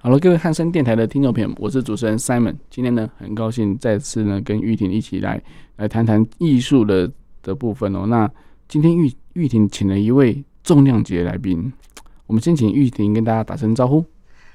好了，各位汉森电台的听众朋友们，我是主持人 Simon。今天呢，很高兴再次呢跟玉婷一起来来谈谈艺术的的部分哦。那今天玉玉婷请了一位重量级的来宾，我们先请玉婷跟大家打声招呼。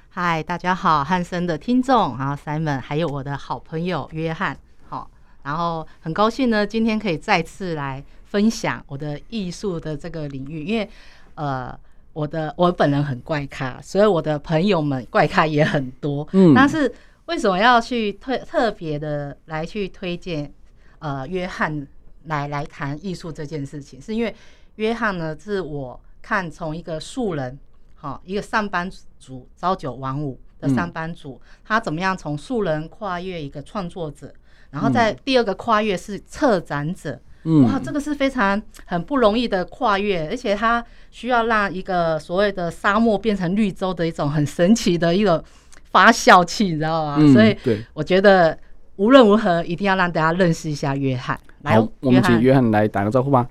嗨，大家好，汉森的听众，然后 Simon，还有我的好朋友约翰，好，然后很高兴呢，今天可以再次来分享我的艺术的这个领域，因为呃。我的我本人很怪咖，所以我的朋友们怪咖也很多。嗯，但是为什么要去特特别的来去推荐呃约翰来来谈艺术这件事情？是因为约翰呢，是我看从一个素人，好一个上班族朝九晚五的上班族，嗯、他怎么样从素人跨越一个创作者，然后在第二个跨越是策展者。嗯，哇，这个是非常很不容易的跨越，而且它需要让一个所谓的沙漠变成绿洲的一种很神奇的一种发酵器，你知道吗？嗯、所以，我觉得无论如何一定要让大家认识一下约翰。来，好，我们请约翰来打个招呼吧。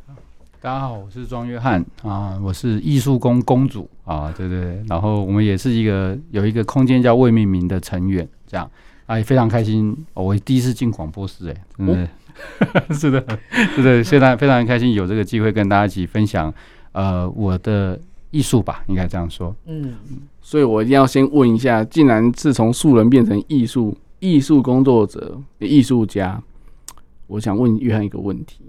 大家好，我是庄约翰啊，我是艺术宫公主啊，对对对，然后我们也是一个有一个空间叫未命名的成员，这样啊也非常开心，哦、我第一次进广播室，哎，真的。哦 是的，是的，现在非常开心有这个机会跟大家一起分享，呃，我的艺术吧，应该这样说。嗯，所以我一定要先问一下，既然是从素人变成艺术艺术工作者、艺术家，我想问约翰一个问题。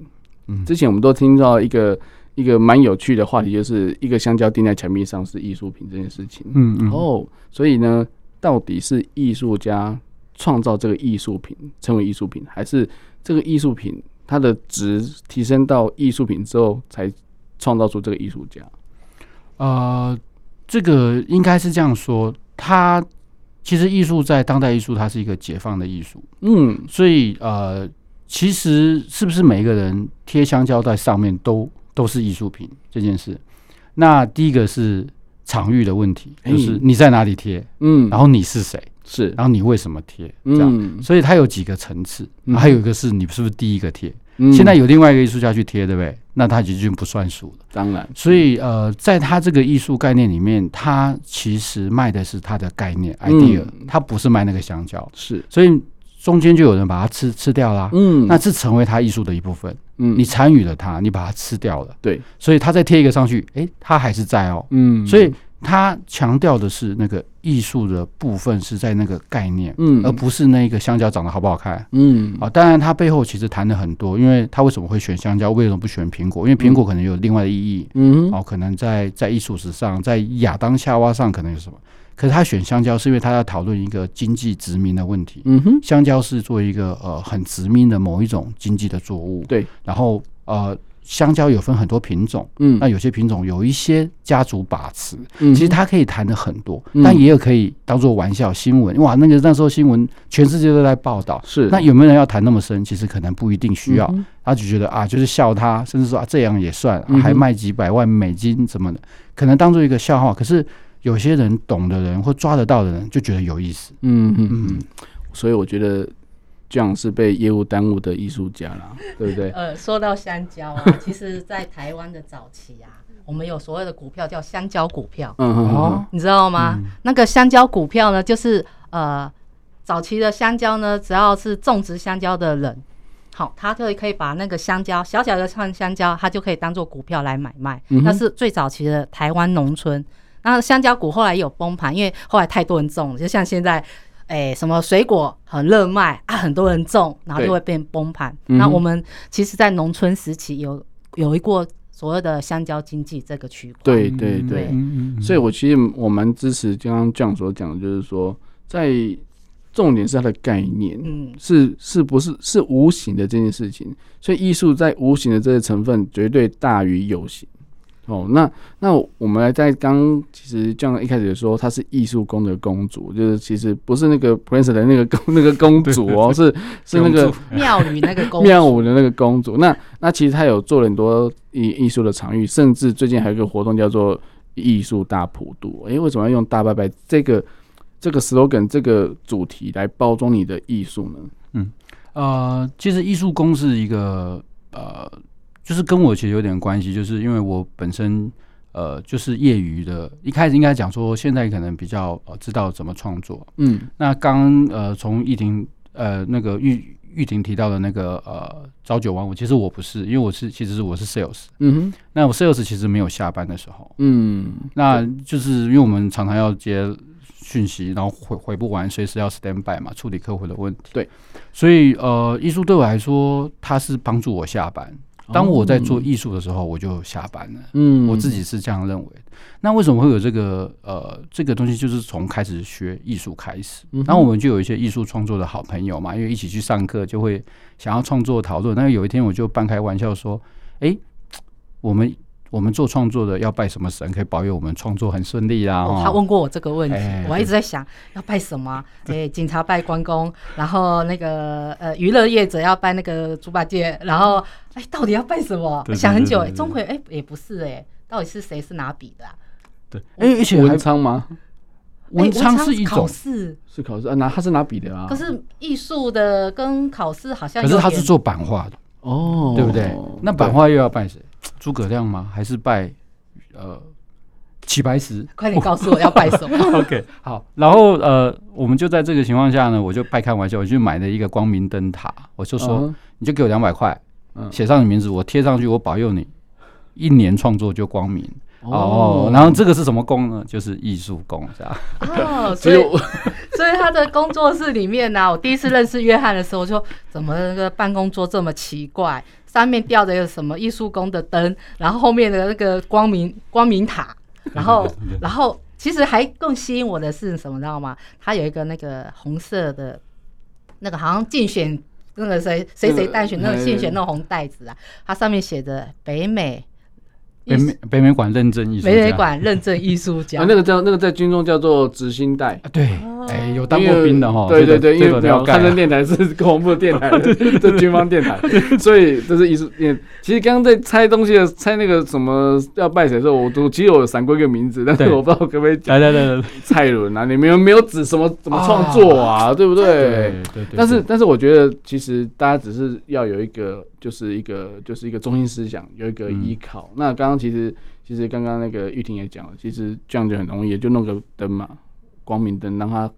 嗯，之前我们都听到一个一个蛮有趣的话题，就是一个香蕉钉在墙壁上是艺术品这件事情。嗯嗯。哦，所以呢，到底是艺术家创造这个艺术品成为艺术品，还是？这个艺术品，它的值提升到艺术品之后，才创造出这个艺术家。呃，这个应该是这样说。它其实艺术在当代艺术，它是一个解放的艺术。嗯，所以呃，其实是不是每一个人贴香蕉在上面都都是艺术品这件事？那第一个是场域的问题，就是你在哪里贴，嗯，然后你是谁？是，然后你为什么贴这样？嗯、所以它有几个层次，还有一个是你是不是第一个贴？嗯、现在有另外一个艺术家去贴，对不对？那他已经不算数了。当然，所以呃，在他这个艺术概念里面，他其实卖的是他的概念 idea，他不是卖那个香蕉。是，所以中间就有人把它吃吃掉啦。嗯，那这成为他艺术的一部分。嗯，你参与了他，你把它吃掉了。对，所以他再贴一个上去，诶，他还是在哦。嗯，所以。他强调的是那个艺术的部分是在那个概念，嗯，而不是那个香蕉长得好不好看，嗯，啊，当然他背后其实谈了很多，因为他为什么会选香蕉，为什么不选苹果？因为苹果可能有另外的意义，嗯，哦，可能在在艺术史上，在亚当夏娃上可能有什么，可是他选香蕉是因为他要讨论一个经济殖民的问题，嗯哼，香蕉是做一个呃很殖民的某一种经济的作物，对，然后呃。香蕉有分很多品种，嗯，那有些品种有一些家族把持，嗯，其实它可以谈的很多，嗯、但也有可以当做玩笑新闻，哇，那个那时候新闻全世界都在报道，是，那有没有人要谈那么深？其实可能不一定需要，嗯、他就觉得啊，就是笑他，甚至说啊这样也算，啊、还卖几百万美金什么的，可能当做一个笑话。可是有些人懂的人或抓得到的人就觉得有意思，嗯嗯嗯，所以我觉得。这样是被业务耽误的艺术家啦，对不对？呃，说到香蕉啊，其实，在台湾的早期啊，我们有所谓的股票叫香蕉股票，嗯嗯，你知道吗？嗯、那个香蕉股票呢，就是呃，早期的香蕉呢，只要是种植香蕉的人，好，他就可以把那个香蕉小小的串香蕉，他就可以当做股票来买卖。那是最早期的台湾农村。那香蕉股后来有崩盘，因为后来太多人种了，就像现在。哎、欸，什么水果很热卖啊？很多人种，然后就会变崩盘。那我们其实，在农村时期有有一过所谓的香蕉经济这个区块。对对对，对所以我其实我蛮支持刚刚 John 所讲的，就是说，在重点是它的概念，嗯，是是不是是无形的这件事情。所以艺术在无形的这些成分绝对大于有形。哦，那那我们来在刚其实这样一开始说她是艺术宫的公主，就是其实不是那个 Prince 的那个公那个公主哦，是是那个 庙宇那个公庙宇的那个公主。那那其实她有做了很多艺艺术的场域，甚至最近还有一个活动叫做艺术大普渡。诶、欸，为什么要用大拜拜这个这个 slogan 这个主题来包装你的艺术呢？嗯，呃，其实艺术宫是一个呃。就是跟我其实有点关系，就是因为我本身呃就是业余的，一开始应该讲说，现在可能比较呃知道怎么创作。嗯，那刚呃从玉婷呃那个玉玉婷提到的那个呃朝九晚五，其实我不是，因为我是其实是我是 sales。嗯哼，那我 sales 其实没有下班的时候。嗯，那就是因为我们常常要接讯息，然后回回不完，随时要 stand by 嘛，处理客户的问题。对，所以呃艺术对我来说，它是帮助我下班。当我在做艺术的时候，我就下班了。嗯，我自己是这样认为。那为什么会有这个呃这个东西？就是从开始学艺术开始，然后我们就有一些艺术创作的好朋友嘛，因为一起去上课，就会想要创作讨论。那有一天，我就半开玩笑说：“哎，我们。”我们做创作的要拜什么神，可以保佑我们创作很顺利啊？他问过我这个问题，我还一直在想要拜什么？哎，警察拜关公，然后那个呃娱乐业者要拜那个猪八戒，然后哎，到底要拜什么？想很久，哎，钟馗哎也不是哎，到底是谁是拿笔的？啊对，哎，而且文昌吗？文昌是一种考试，是考试啊，拿他是拿笔的啊。可是艺术的跟考试好像，可是他是做版画的哦，对不对？那版画又要拜谁？诸葛亮吗？还是拜呃齐白石？快点告诉我要拜什么？OK，好。然后呃，我们就在这个情况下呢，我就拜开玩笑，我就买了一个光明灯塔，我就说，uh. 你就给我两百块，写上你名字，我贴上去，我保佑你一年创作就光明。哦，然后这个是什么功呢？就是艺术功，是吧？哦，所以 所以他的工作室里面呢、啊，我第一次认识约翰的时候，我说怎么那个办公桌这么奇怪？上面吊着一个什么艺术宫的灯，然后后面的那个光明光明塔，然后然后其实还更吸引我的是什么，知道吗？它有一个那个红色的，那个好像竞选那个谁谁谁当选那个竞选那个红袋子啊，它上面写着北美。北美北美馆认证艺术，北美馆认证艺术家，那个叫那个在军中叫做执行带，对，哎，有当过兵的哈，对对对，因为汉声电台是国防部电台，这军方电台，所以这是艺术。其实刚刚在猜东西的猜那个什么要拜谁的时候，我都其实我闪过一个名字，但是我不知道可不可以讲。来来来来，蔡伦啊，你们有没有指什么怎么创作啊？对不对？对对。但是但是我觉得其实大家只是要有一个。就是一个就是一个中心思想，有一个依靠。嗯、那刚刚其实其实刚刚那个玉婷也讲了，其实这样就很容易，就弄个灯嘛，光明灯，让它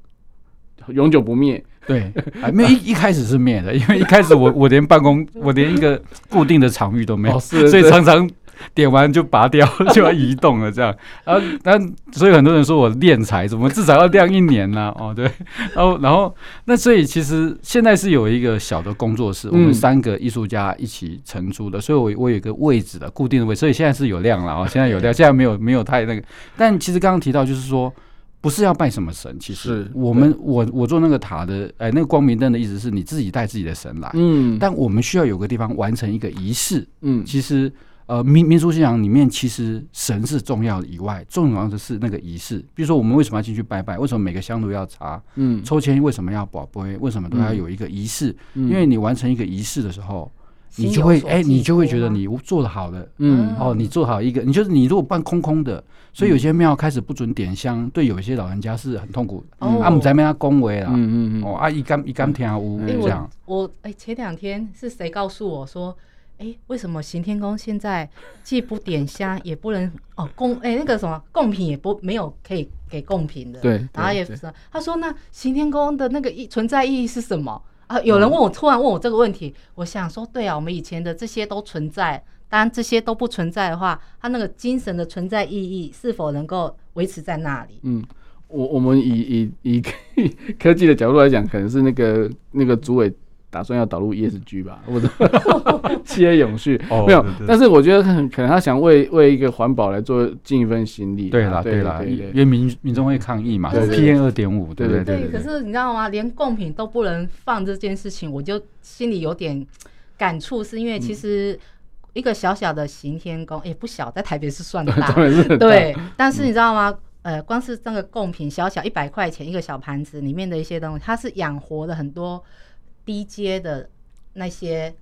永久不灭。对，还没一一开始是灭的，因为一开始我我连办公，我连一个固定的场域都没有，哦、所以常常。点完就拔掉，就要移动了，这样。然后，但所以很多人说我敛财，怎么至少要晾一年呢？哦，对。然后，然后，那所以其实现在是有一个小的工作室，我们三个艺术家一起承租的，所以我我有一个位置的固定的位，所以现在是有亮了啊，现在有亮，现在没有没有太那个。但其实刚刚提到就是说，不是要拜什么神，其实我们我我做那个塔的，哎，那个光明灯的意思是你自己带自己的神来，嗯，但我们需要有个地方完成一个仪式，嗯，其实。呃，民民俗信仰里面，其实神是重要的以外，重要的是那个仪式。比如说，我们为什么要进去拜拜？为什么每个香炉要插？嗯，抽签为什么要保杯？为什么都要有一个仪式？嗯、因为你完成一个仪式的时候，嗯、你就会哎、欸，你就会觉得你做的好的，嗯，哦，你做好一个，你就是你如果办空空的，所以有些庙开始不准点香，对有一些老人家是很痛苦啊，我们在那边恭维了，嗯嗯嗯，哦，啊，一干一干天啊乌这样。我哎、欸，前两天是谁告诉我说？哎，为什么行天宫现在既不点香，也不能哦供哎那个什么贡品也不没有可以给贡品的？对，然后也是他说那行天宫的那个意存在意义是什么啊？有人问我，突然问我这个问题，我想说，对啊，我们以前的这些都存在，当然这些都不存在的话，它那个精神的存在意义是否能够维持在那里？嗯，我我们以以以科技的角度来讲，可能是那个那个主委。打算要导入 ESG 吧，或者 企业永续没有，但是我觉得很可能他想为为一个环保来做尽一份心力。对啦，对啦，因为民民众会抗议嘛，PM 二点五，对对对。可是你知道吗？连贡品都不能放这件事情，我就心里有点感触，是因为其实一个小小的行天宫，也、欸、不小，在台北是算大，大对。但是你知道吗？呃，光是这个贡品，小小一百块钱一个小盘子里面的一些东西，它是养活了很多低阶的那些。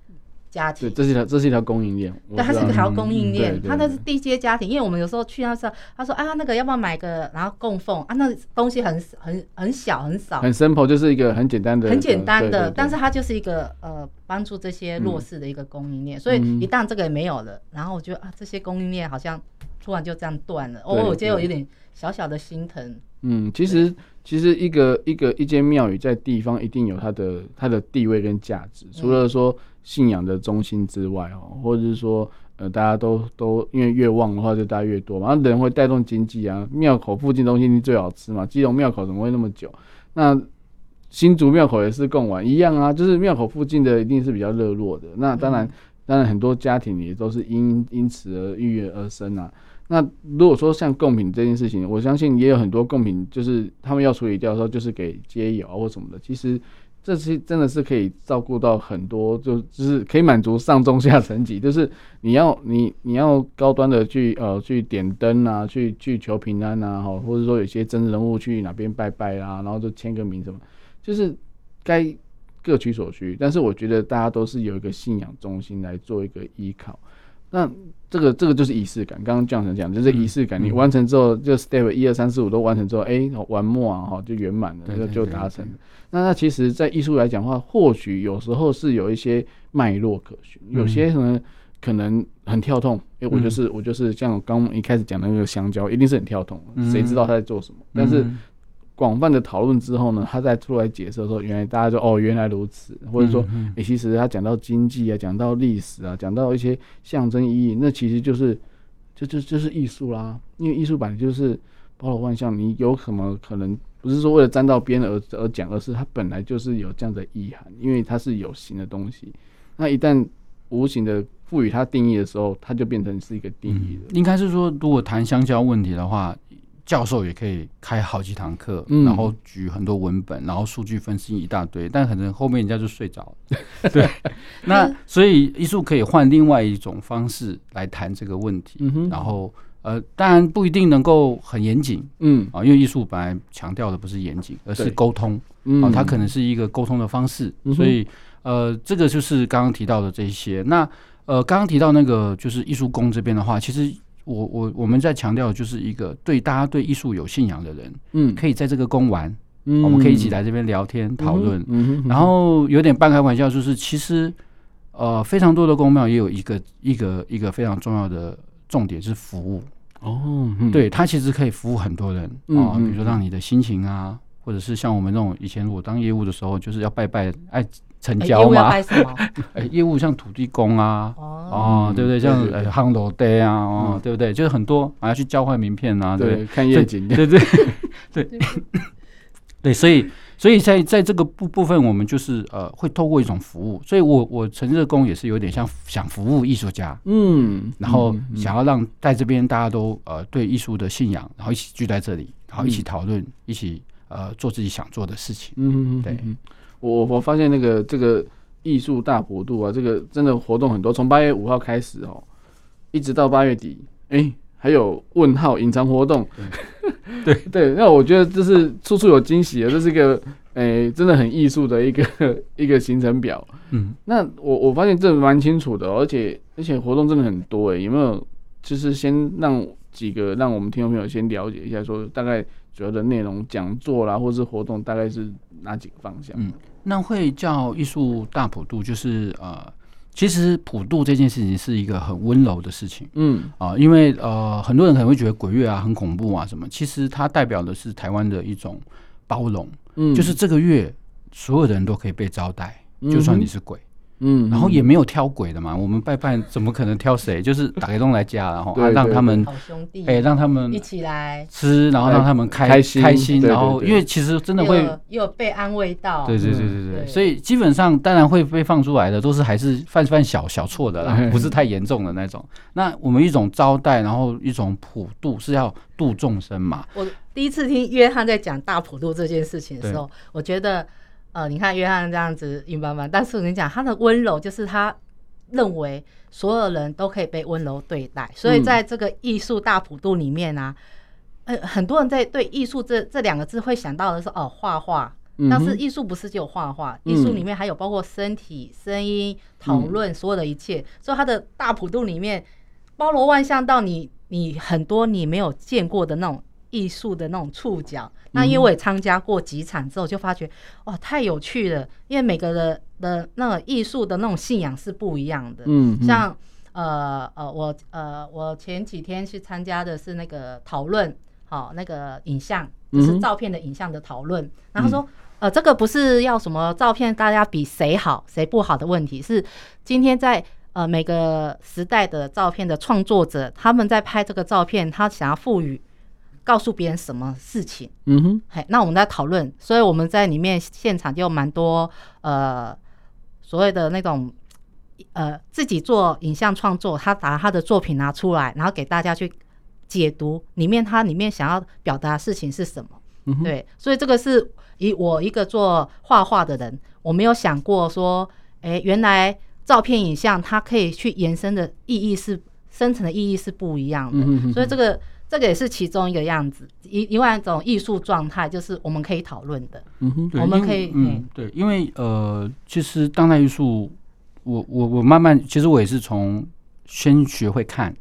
家庭，对这是一条，这是一条供应链。对，它是一条供应链，它那是低阶家庭。因为我们有时候去那时候，他说啊，那个要不要买个，然后供奉啊，那东西很很很小很少，很 simple，就是一个很简单的，很简单的，但是它就是一个呃帮助这些弱势的一个供应链。所以一旦这个也没有了，然后我觉得啊，这些供应链好像突然就这样断了，哦，我觉得我有点小小的心疼。嗯，其实其实一个一个一间庙宇在地方一定有它的它的地位跟价值，除了说。信仰的中心之外哦，或者是说，呃，大家都都因为越旺的话，就大家越多嘛，人会带动经济啊。庙口附近东西最好吃嘛，基隆庙口怎么会那么久？那新竹庙口也是贡丸一样啊，就是庙口附近的一定是比较热络的。那当然，当然很多家庭也都是因因此而郁郁而生啊。那如果说像贡品这件事情，我相信也有很多贡品，就是他们要处理掉的时候，就是给街友或什么的，其实。这些真的是可以照顾到很多，就就是可以满足上中下层级。就是你要你你要高端的去呃去点灯啊，去去求平安啊，哈，或者说有些真人物去哪边拜拜啊，然后就签个名什么，就是该各取所需。但是我觉得大家都是有一个信仰中心来做一个依靠。那这个这个就是仪式感。刚刚这样讲，就是仪式感。你完成之后，就 step 一二三四五都完成之后，哎，完末啊，哈，就圆满了，就就达成了。那那其实，在艺术来讲的话，或许有时候是有一些脉络可循，有些可能可能很跳痛。哎，我就是我就是像刚一开始讲的那个香蕉，一定是很跳痛，谁知道他在做什么？但是。广泛的讨论之后呢，他再出来解释说，原来大家就哦，原来如此，或者说，诶、欸，其实他讲到经济啊，讲到历史啊，讲到一些象征意义，那其实就是，就就就是艺术啦。因为艺术本来就是包罗万象，你有什么可能不是说为了沾到边而而讲，而是它本来就是有这样的意涵，因为它是有形的东西。那一旦无形的赋予它定义的时候，它就变成是一个定义了。应该是说，如果谈香蕉问题的话。教授也可以开好几堂课，嗯、然后举很多文本，然后数据分析一大堆，但可能后面人家就睡着了。对，那所以艺术可以换另外一种方式来谈这个问题。嗯、哼然后呃，当然不一定能够很严谨，嗯啊，因为艺术本来强调的不是严谨，而是沟通。嗯，啊，它可能是一个沟通的方式。嗯、所以呃，这个就是刚刚提到的这些。那呃，刚刚提到那个就是艺术宫这边的话，其实。我我我们在强调的就是一个对大家对艺术有信仰的人，嗯，可以在这个宫玩，嗯，我们可以一起来这边聊天讨论，嗯，然后有点半开玩笑，就是其实呃非常多的宫庙也有一个一个一个非常重要的重点是服务哦，嗯、对，它其实可以服务很多人啊，比如说让你的心情啊，或者是像我们那种以前我当业务的时候，就是要拜拜哎。成交嘛？哎、欸，业务像土地公啊，哦，对不对？像呃，夯楼爹啊，哦，对不对？就是很多啊要去交换名片啊，对，看夜景，对对对 对，所以所以在在这个部部分，我们就是呃，会透过一种服务，所以我我成这宫也是有点像想服务艺术家，嗯，然后想要让在这边大家都呃对艺术的信仰，然后一起聚在这里，然后一起讨论，一起呃做自己想做的事情，嗯，对。我我发现那个这个艺术大普渡啊，这个真的活动很多，从八月五号开始哦，一直到八月底，哎、欸，还有问号隐藏活动，对 对，那我觉得这是处处有惊喜啊，这是一个哎、欸，真的很艺术的一个一个行程表。嗯，那我我发现这蛮清楚的，而且而且活动真的很多哎、欸，有没有？就是先让几个让我们听众朋友先了解一下，说大概主要的内容、讲座啦，或是活动大概是哪几个方向？嗯。那会叫艺术大普渡，就是呃，其实普渡这件事情是一个很温柔的事情，嗯。啊、呃，因为呃，很多人可能会觉得鬼月啊很恐怖啊什么，其实它代表的是台湾的一种包容，嗯，就是这个月所有的人都可以被招待，嗯、就算你是鬼。嗯，然后也没有挑鬼的嘛，我们拜拜怎么可能挑谁？就是打开洞来家，然后啊让他们好兄弟，哎让他们一起来吃，然后让他们开开心开心，然后因为其实真的会又有被安慰到，对对对对对，所以基本上当然会被放出来的都是还是犯犯小小错的啦，不是太严重的那种。那我们一种招待，然后一种普渡是要度众生嘛。我第一次听约翰在讲大普渡这件事情的时候，我觉得。呃，你看约翰这样子硬邦邦，但是我跟你讲，他的温柔就是他认为所有人都可以被温柔对待，所以在这个艺术大普度里面啊，呃，很多人在对艺术这这两个字会想到的是哦，画画。但是艺术不是只有画画，艺术里面还有包括身体、声音、讨论，所有的一切。所以它的大普度里面包罗万象，到你你很多你没有见过的那种艺术的那种触角。那因为我也参加过几场之后，就发觉哇，太有趣了。因为每个人的那个艺术的那种信仰是不一样的。嗯，像呃呃我呃我前几天去参加的是那个讨论，好那个影像就是照片的影像的讨论，然后说。呃，这个不是要什么照片，大家比谁好谁不好的问题，是今天在呃每个时代的照片的创作者，他们在拍这个照片，他想要赋予告诉别人什么事情？嗯哼，嘿，那我们在讨论，所以我们在里面现场就蛮多呃所谓的那种呃自己做影像创作，他把他的作品拿出来，然后给大家去解读里面他里面想要表达的事情是什么？嗯，对，所以这个是。以我一个做画画的人，我没有想过说，哎，原来照片、影像它可以去延伸的意义是深层的意义是不一样的。嗯、哼哼，所以这个这个也是其中一个样子，一另外一种艺术状态，就是我们可以讨论的。嗯哼，我们可以，嗯，对，因为呃，其实当代艺术，我我我慢慢，其实我也是从先学会看。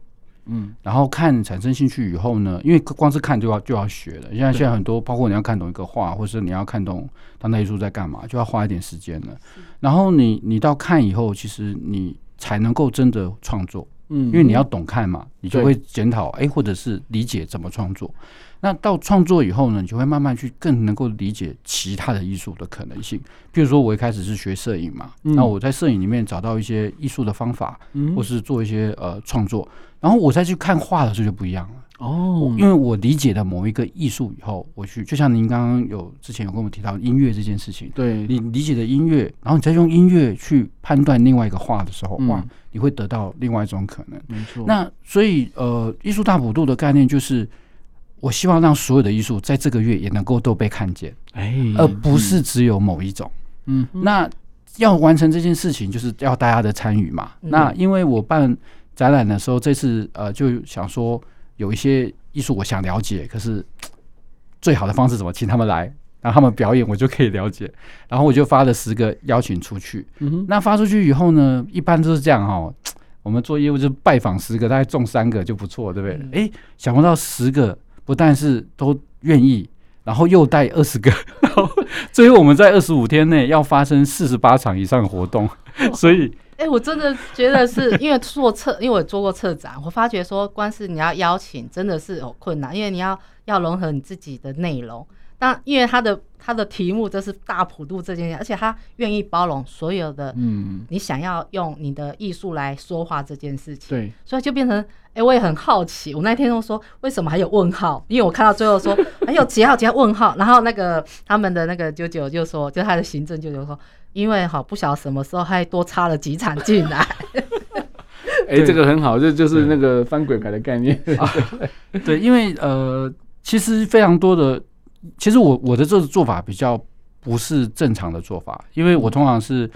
嗯，然后看产生兴趣以后呢，因为光是看就要就要学了。现在现在很多，包括你要看懂一个画，或是你要看懂当代艺术在干嘛，就要花一点时间了。然后你你到看以后，其实你才能够真的创作。嗯，因为你要懂看嘛，你就会检讨，哎，或者是理解怎么创作。那到创作以后呢，你就会慢慢去更能够理解其他的艺术的可能性。比如说，我一开始是学摄影嘛，嗯、那我在摄影里面找到一些艺术的方法，嗯、或是做一些呃创作，然后我再去看画的时候就不一样了。哦，因为我理解了某一个艺术以后，我去就像您刚刚有之前有跟我们提到音乐这件事情，对，你理解的音乐，然后你再用音乐去判断另外一个画的时候，哇，你会得到另外一种可能。没错。那所以呃，艺术大普度的概念就是。我希望让所有的艺术在这个月也能够都被看见，哎，而不是只有某一种。嗯，那要完成这件事情，就是要大家的参与嘛。那因为我办展览的时候，这次呃就想说有一些艺术我想了解，可是最好的方式怎么请他们来，然后他们表演，我就可以了解。然后我就发了十个邀请出去。嗯，那发出去以后呢，一般都是这样哈。我们做业务就拜访十个，大概中三个就不错，对不对？哎，想不到十个。不但是都愿意，然后又带二十个，然后最后我们在二十五天内要发生四十八场以上的活动，所以，哎，我真的觉得是因为做策，因为我做过策展，我发觉说，光是你要邀请，真的是有困难，因为你要要融合你自己的内容。那因为他的他的题目就是大普度这件事，而且他愿意包容所有的，嗯，你想要用你的艺术来说话这件事情，对，所以就变成，哎、欸，我也很好奇，我那天都说为什么还有问号？因为我看到最后说还有几号几号问号，然后那个他们的那个九九就说，就他的行政舅舅说，因为哈不晓得什么时候还多插了几场进来，哎、欸，这个很好，这就是那个翻滚牌的概念，对，啊、对，因为呃，其实非常多的。其实我我的这个做法比较不是正常的做法，因为我通常是。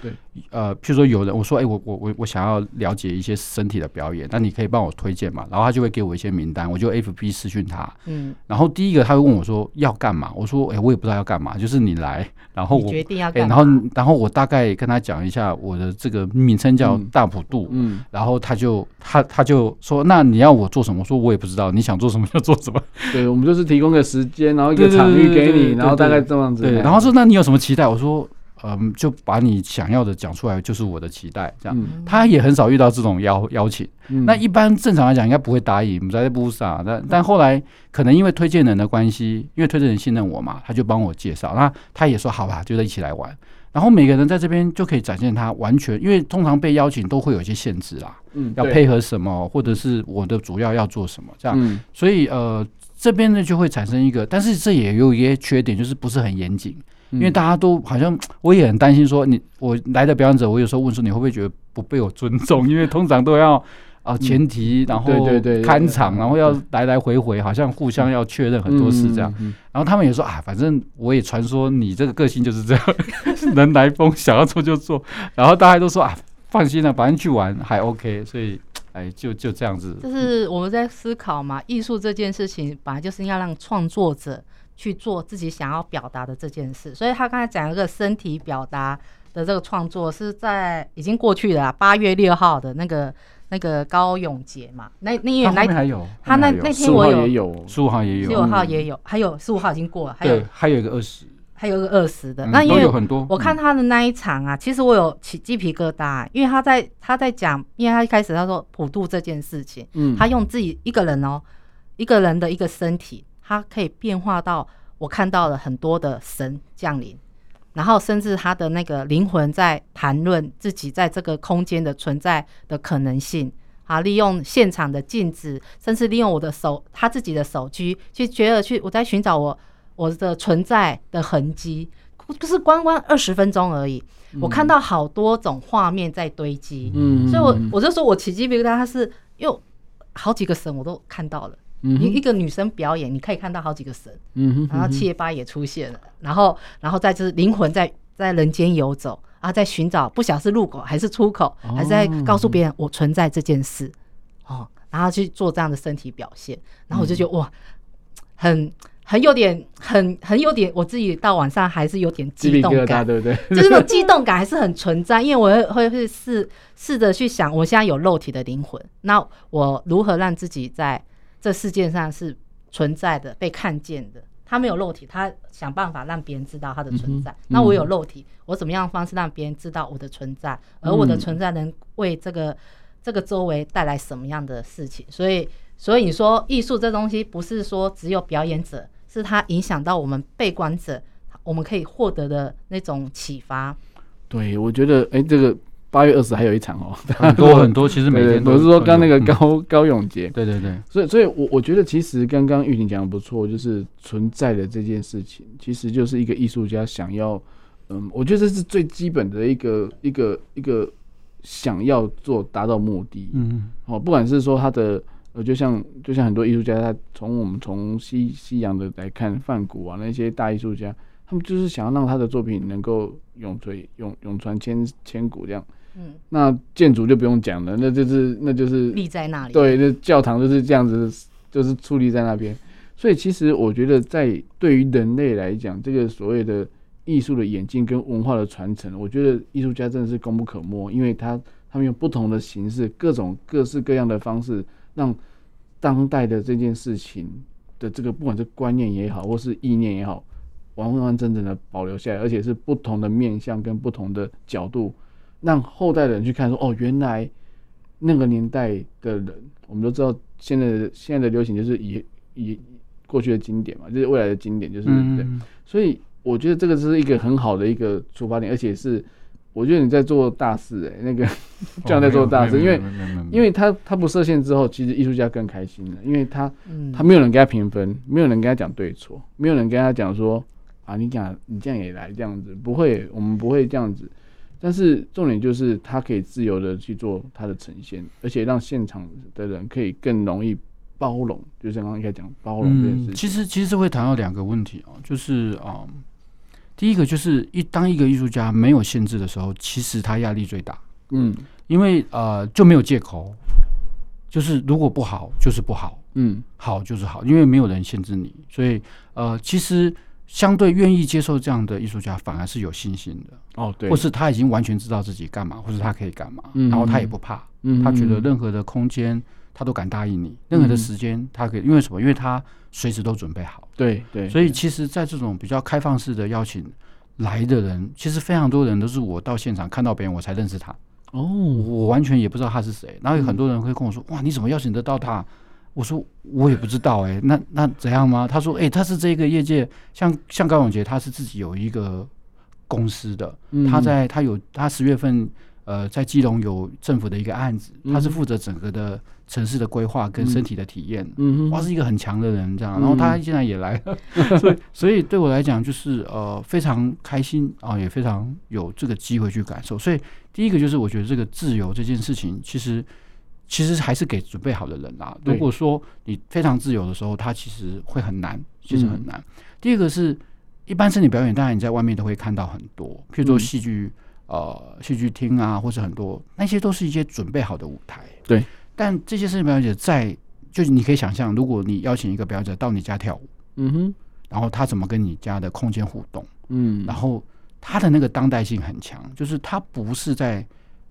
呃，譬如说有人我说，哎、欸，我我我我想要了解一些身体的表演，那你可以帮我推荐嘛？然后他就会给我一些名单，我就 FB 私讯他。嗯。然后第一个他会问我说要干嘛？我说，哎、欸，我也不知道要干嘛，就是你来，然后我决定要干嘛、欸。然后然后我大概跟他讲一下我的这个名称叫大普度。嗯。然后他就他他就说，那你要我做什么？我说我也不知道，你想做什么就做什么。对，我们就是提供个时间，然后一个场域给你，然后大概这样子。对。然后说，那你有什么期待？我说。嗯，就把你想要的讲出来，就是我的期待。这样，嗯、他也很少遇到这种邀邀请。嗯、那一般正常来讲，应该不会答应。在布萨，但但后来可能因为推荐人的关系，因为推荐人信任我嘛，他就帮我介绍。那他也说好吧，就在一起来玩。然后每个人在这边就可以展现他完全，因为通常被邀请都会有一些限制啦，嗯，要配合什么，或者是我的主要要做什么这样。嗯、所以呃，这边呢就会产生一个，但是这也有一些缺点，就是不是很严谨。因为大家都好像，我也很担心说，你我来的表演者，我有时候问说，你会不会觉得不被我尊重？因为通常都要啊前提，然后对对看场，然后要来来回回，好像互相要确认很多事这样。然后他们也说啊，反正我也传说你这个个性就是这样，人来疯，想要做就做。然后大家都说啊，放心了，反正去玩还 OK，所以哎，就就这样子。就是我们在思考嘛，艺术这件事情本来就是要让创作者去做自己想要表达的这件事，所以他刚才讲一个身体表达的这个创作是在已经过去了，八月六号的那个。那个高永杰嘛，那那因为那还有他那那天我有十五号也有，十五号也有，还有十五号已经过了，还有还有一个二十，还有一个二十的。那因为我看他的那一场啊，其实我有起鸡皮疙瘩，因为他在他在讲，因为他一开始他说普渡这件事情，嗯，他用自己一个人哦，一个人的一个身体，他可以变化到我看到了很多的神降临。然后，甚至他的那个灵魂在谈论自己在这个空间的存在的可能性啊，利用现场的镜子，甚至利用我的手，他自己的手机，去觉得去我在寻找我我的存在的痕迹，不是关关二十分钟而已，我看到好多种画面在堆积，嗯，所以我我就说我起鸡皮疙瘩，他是又好几个神我都看到了。一一个女生表演，你可以看到好几个神，嗯哼，然后七爷八也出现了，然后，然后再就是灵魂在在人间游走，啊，在寻找，不晓得是入口还是出口，还是在告诉别人我存在这件事，哦，然后去做这样的身体表现，然后我就觉得哇，很很有点，很很有点，我自己到晚上还是有点激动感，对不对？就是那种激动感还是很存在，因为我会会试试着去想，我现在有肉体的灵魂，那我如何让自己在这世界上是存在的、被看见的。他没有肉体，他想办法让别人知道他的存在。嗯、那我有肉体，我怎么样的方式让别人知道我的存在？而我的存在能为这个这个周围带来什么样的事情？所以，所以你说艺术这东西不是说只有表演者，是它影响到我们被观者，我们可以获得的那种启发。对，我觉得，哎，这个。八月二十还有一场哦，很多很多，其实每天都我是说刚那个高 高永杰，对对对，所以所以我我觉得其实刚刚玉婷讲的不错，就是存在的这件事情，其实就是一个艺术家想要，嗯，我觉得这是最基本的一个一个一个想要做达到目的，嗯，哦，不管是说他的，呃，就像就像很多艺术家，他从我们从西西洋的来看，梵谷啊那些大艺术家，他们就是想要让他的作品能够永垂永永传千千古这样。嗯，那建筑就不用讲了，那就是那就是立在那里。对，那教堂就是这样子，就是矗立在那边。所以其实我觉得，在对于人类来讲，这个所谓的艺术的演进跟文化的传承，我觉得艺术家真的是功不可没，因为他他们用不同的形式，各种各式各样的方式，让当代的这件事情的这个不管是观念也好，或是意念也好，完完整整的保留下来，而且是不同的面向跟不同的角度。让后代的人去看，说哦，原来那个年代的人，我们都知道，现在的现在的流行就是以以过去的经典嘛，就是未来的经典，就是对。所以我觉得这个是一个很好的一个出发点，而且是我觉得你在做大事，哎，那个 这样在做大事，因为因为他他不设限之后，其实艺术家更开心了，因为他他没有人给他评分，没有人跟他讲对错，没有人跟他讲说啊，你讲你这样也来这样子，不会，我们不会这样子。但是重点就是，他可以自由的去做他的呈现，而且让现场的人可以更容易包容。就像刚刚应该讲包容这件事情。其实其实会谈到两个问题啊，就是啊、嗯，第一个就是一当一个艺术家没有限制的时候，其实他压力最大。嗯，因为呃就没有借口，就是如果不好就是不好，嗯，好就是好，因为没有人限制你，所以呃其实。相对愿意接受这样的艺术家，反而是有信心的哦，对，或是他已经完全知道自己干嘛，或是他可以干嘛，然后他也不怕，他觉得任何的空间他都敢答应你，任何的时间他可以，因为什么？因为他随时都准备好，对对，所以其实，在这种比较开放式的邀请来的人，其实非常多人都是我到现场看到别人我才认识他哦，我完全也不知道他是谁，然后有很多人会跟我说，哇，你怎么邀请得到他？我说我也不知道哎、欸，那那怎样吗？他说哎、欸，他是这个业界，像像高永杰，他是自己有一个公司的，嗯、他在他有他十月份呃在基隆有政府的一个案子，嗯、他是负责整个的城市的规划跟身体的体验，嗯，哇，是一个很强的人这样，然后他现在也来，嗯、所以所以对我来讲就是呃非常开心啊，也非常有这个机会去感受。所以第一个就是我觉得这个自由这件事情其实。其实还是给准备好的人啦。如果说你非常自由的时候，它其实会很难，其实很难。第二个是一般身体表演，当然你在外面都会看到很多，譬如说戏剧呃戏剧厅啊，或者很多那些都是一些准备好的舞台。对，但这些身体表演者在，就是你可以想象，如果你邀请一个表演者到你家跳舞，嗯哼，然后他怎么跟你家的空间互动，嗯，然后他的那个当代性很强，就是他不是在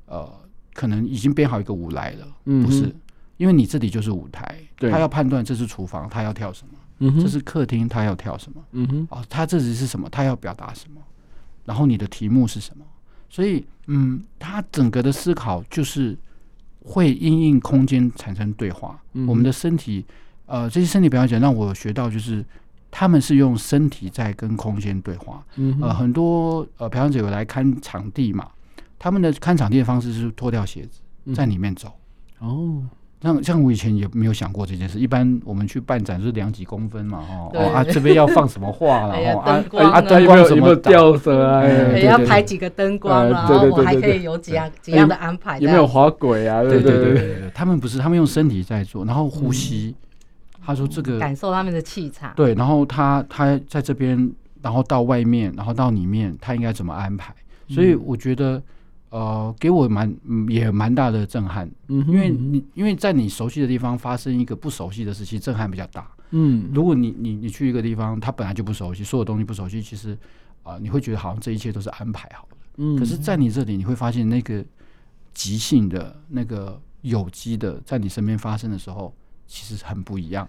呃，可能已经编好一个舞来了，嗯，不是，因为你这里就是舞台，对，他要判断这是厨房，他要跳什么。嗯，这是客厅，他要跳什么？嗯哼，哦，他这里是什么？他要表达什么？然后你的题目是什么？所以，嗯，他整个的思考就是会因应空间产生对话。嗯、我们的身体，呃，这些身体表演者让我学到，就是他们是用身体在跟空间对话。嗯，呃，很多呃表演者有来看场地嘛，他们的看场地的方式是脱掉鞋子在里面走。嗯、哦。像像我以前也没有想过这件事。一般我们去办展是量几公分嘛，哦哦啊，这边要放什么画了，哦啊啊灯光什么吊色啊，也要排几个灯光，然后我还可以有几样几样的安排。有没有滑轨啊？对对对对，他们不是，他们用身体在做，然后呼吸。他说这个感受他们的气场。对，然后他他在这边，然后到外面，然后到里面，他应该怎么安排？所以我觉得。呃，给我蛮也蛮大的震撼，嗯，因为你因为在你熟悉的地方发生一个不熟悉的事情，震撼比较大，嗯，如果你你你去一个地方，他本来就不熟悉，所有东西不熟悉，其实啊、呃，你会觉得好像这一切都是安排好的，嗯，可是，在你这里，你会发现那个即兴的那个有机的，在你身边发生的时候，其实很不一样，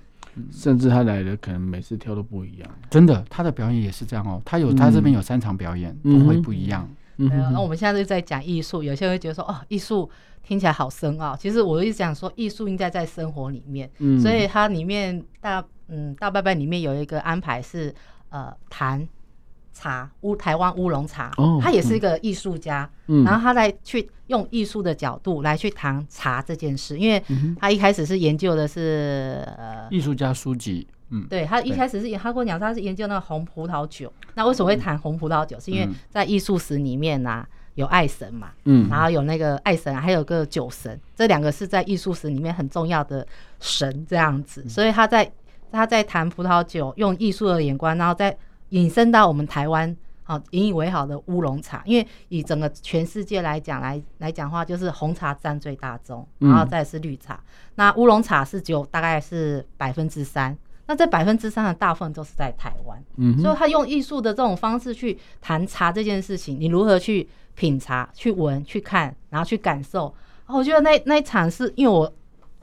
甚至他来的可能每次跳都不一样，真的，他的表演也是这样哦，他有他这边有三场表演，都会不一样。嗯，那我们现在就在讲艺术，有些人会觉得说，哦，艺术听起来好深奥。其实我一直讲说，艺术应该在生活里面。嗯，所以它里面大嗯大伯伯里面有一个安排是呃谈茶乌台湾乌龙茶，哦，他也是一个艺术家，嗯，然后他来去用艺术的角度来去谈茶这件事，因为他一开始是研究的是呃艺术家书籍。嗯，对，他一开始是他跟我讲，他是研究那个红葡萄酒。那为什么会谈红葡萄酒？是因为在艺术史里面呐，有爱神嘛，嗯，然后有那个爱神，还有个酒神，这两个是在艺术史里面很重要的神这样子。所以他在他在谈葡萄酒，用艺术的眼光，然后再引申到我们台湾，好引以为豪的乌龙茶。因为以整个全世界来讲来来讲话，就是红茶占最大宗，然后再是绿茶。那乌龙茶是只有大概是百分之三。那这百分之三的大部分都是在台湾，嗯，所以他用艺术的这种方式去谈茶这件事情，你如何去品茶、去闻、去看，然后去感受。我觉得那那一场是因为我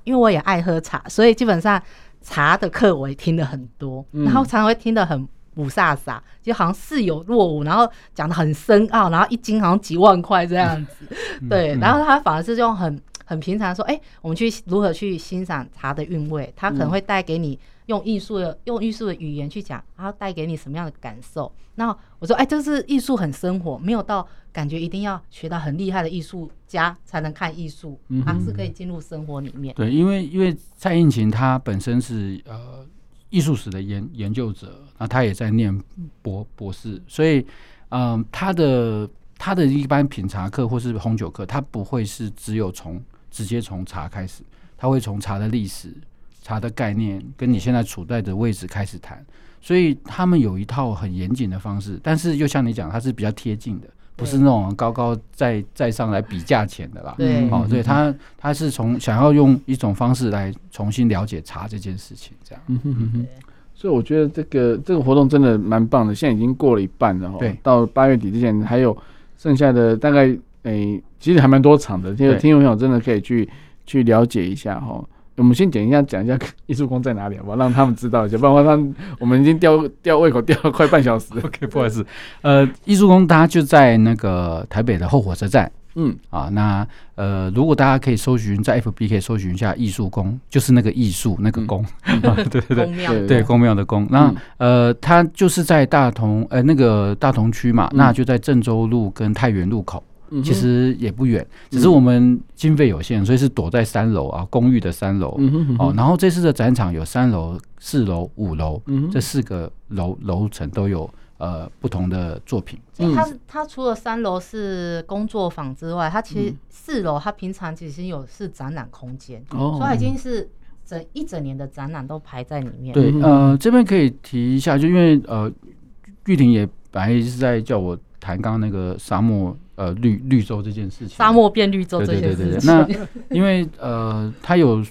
因为我也爱喝茶，所以基本上茶的课我也听了很多，然后常常会听得很五煞煞，就好像似有若无，然后讲的很深奥，然后一斤好像几万块这样子，对，然后他反而是用很很平常说，哎，我们去如何去欣赏茶的韵味，他可能会带给你。用艺术的用艺术的语言去讲，然后带给你什么样的感受？那我说，哎，这是艺术很生活，没有到感觉一定要学到很厉害的艺术家才能看艺术，它是可以进入生活里面。对，因为因为蔡应勤他本身是呃艺术史的研研究者，那他也在念博博士，所以嗯、呃，他的他的一般品茶课或是红酒课，他不会是只有从直接从茶开始，他会从茶的历史。茶的概念跟你现在处在的位置开始谈，所以他们有一套很严谨的方式，但是又像你讲，它是比较贴近的，不是那种高高在在上来比价钱的啦。对，哦，对他他是从想要用一种方式来重新了解茶这件事情，这样。嗯哼哼哼。所以我觉得这个这个活动真的蛮棒的，现在已经过了一半了哈。对，到八月底之前还有剩下的大概诶、欸，其实还蛮多场的，这个听众朋友真的可以去去了解一下哈。我们先讲一下，讲一下 艺术宫在哪里，好不好？让他们知道一下，不然的话，他我们已经吊吊胃口吊了快半小时。OK，不好意思。呃，艺术宫它就在那个台北的后火车站。嗯，啊，那呃，如果大家可以搜寻在 FB 可以搜寻一下艺术宫，就是那个艺术那个宫，嗯啊、对对对，宫庙对宫庙的宫。那、嗯、呃，它就是在大同呃那个大同区嘛，嗯、那就在郑州路跟太原路口。其实也不远，只是我们经费有限，所以是躲在三楼啊，公寓的三楼。哦，然后这次的展场有三楼、四楼、五楼，这四个楼楼层都有呃不同的作品。它它除了三楼是工作坊之外，它其实四楼它平常其实有是展览空间，所以它已经是整一整年的展览都排在里面。对，呃，这边可以提一下，就因为呃，玉婷也本来是在叫我谈刚刚那个沙漠。呃绿绿洲这件事情，沙漠变绿洲这件事情。对对对对，那因为呃他有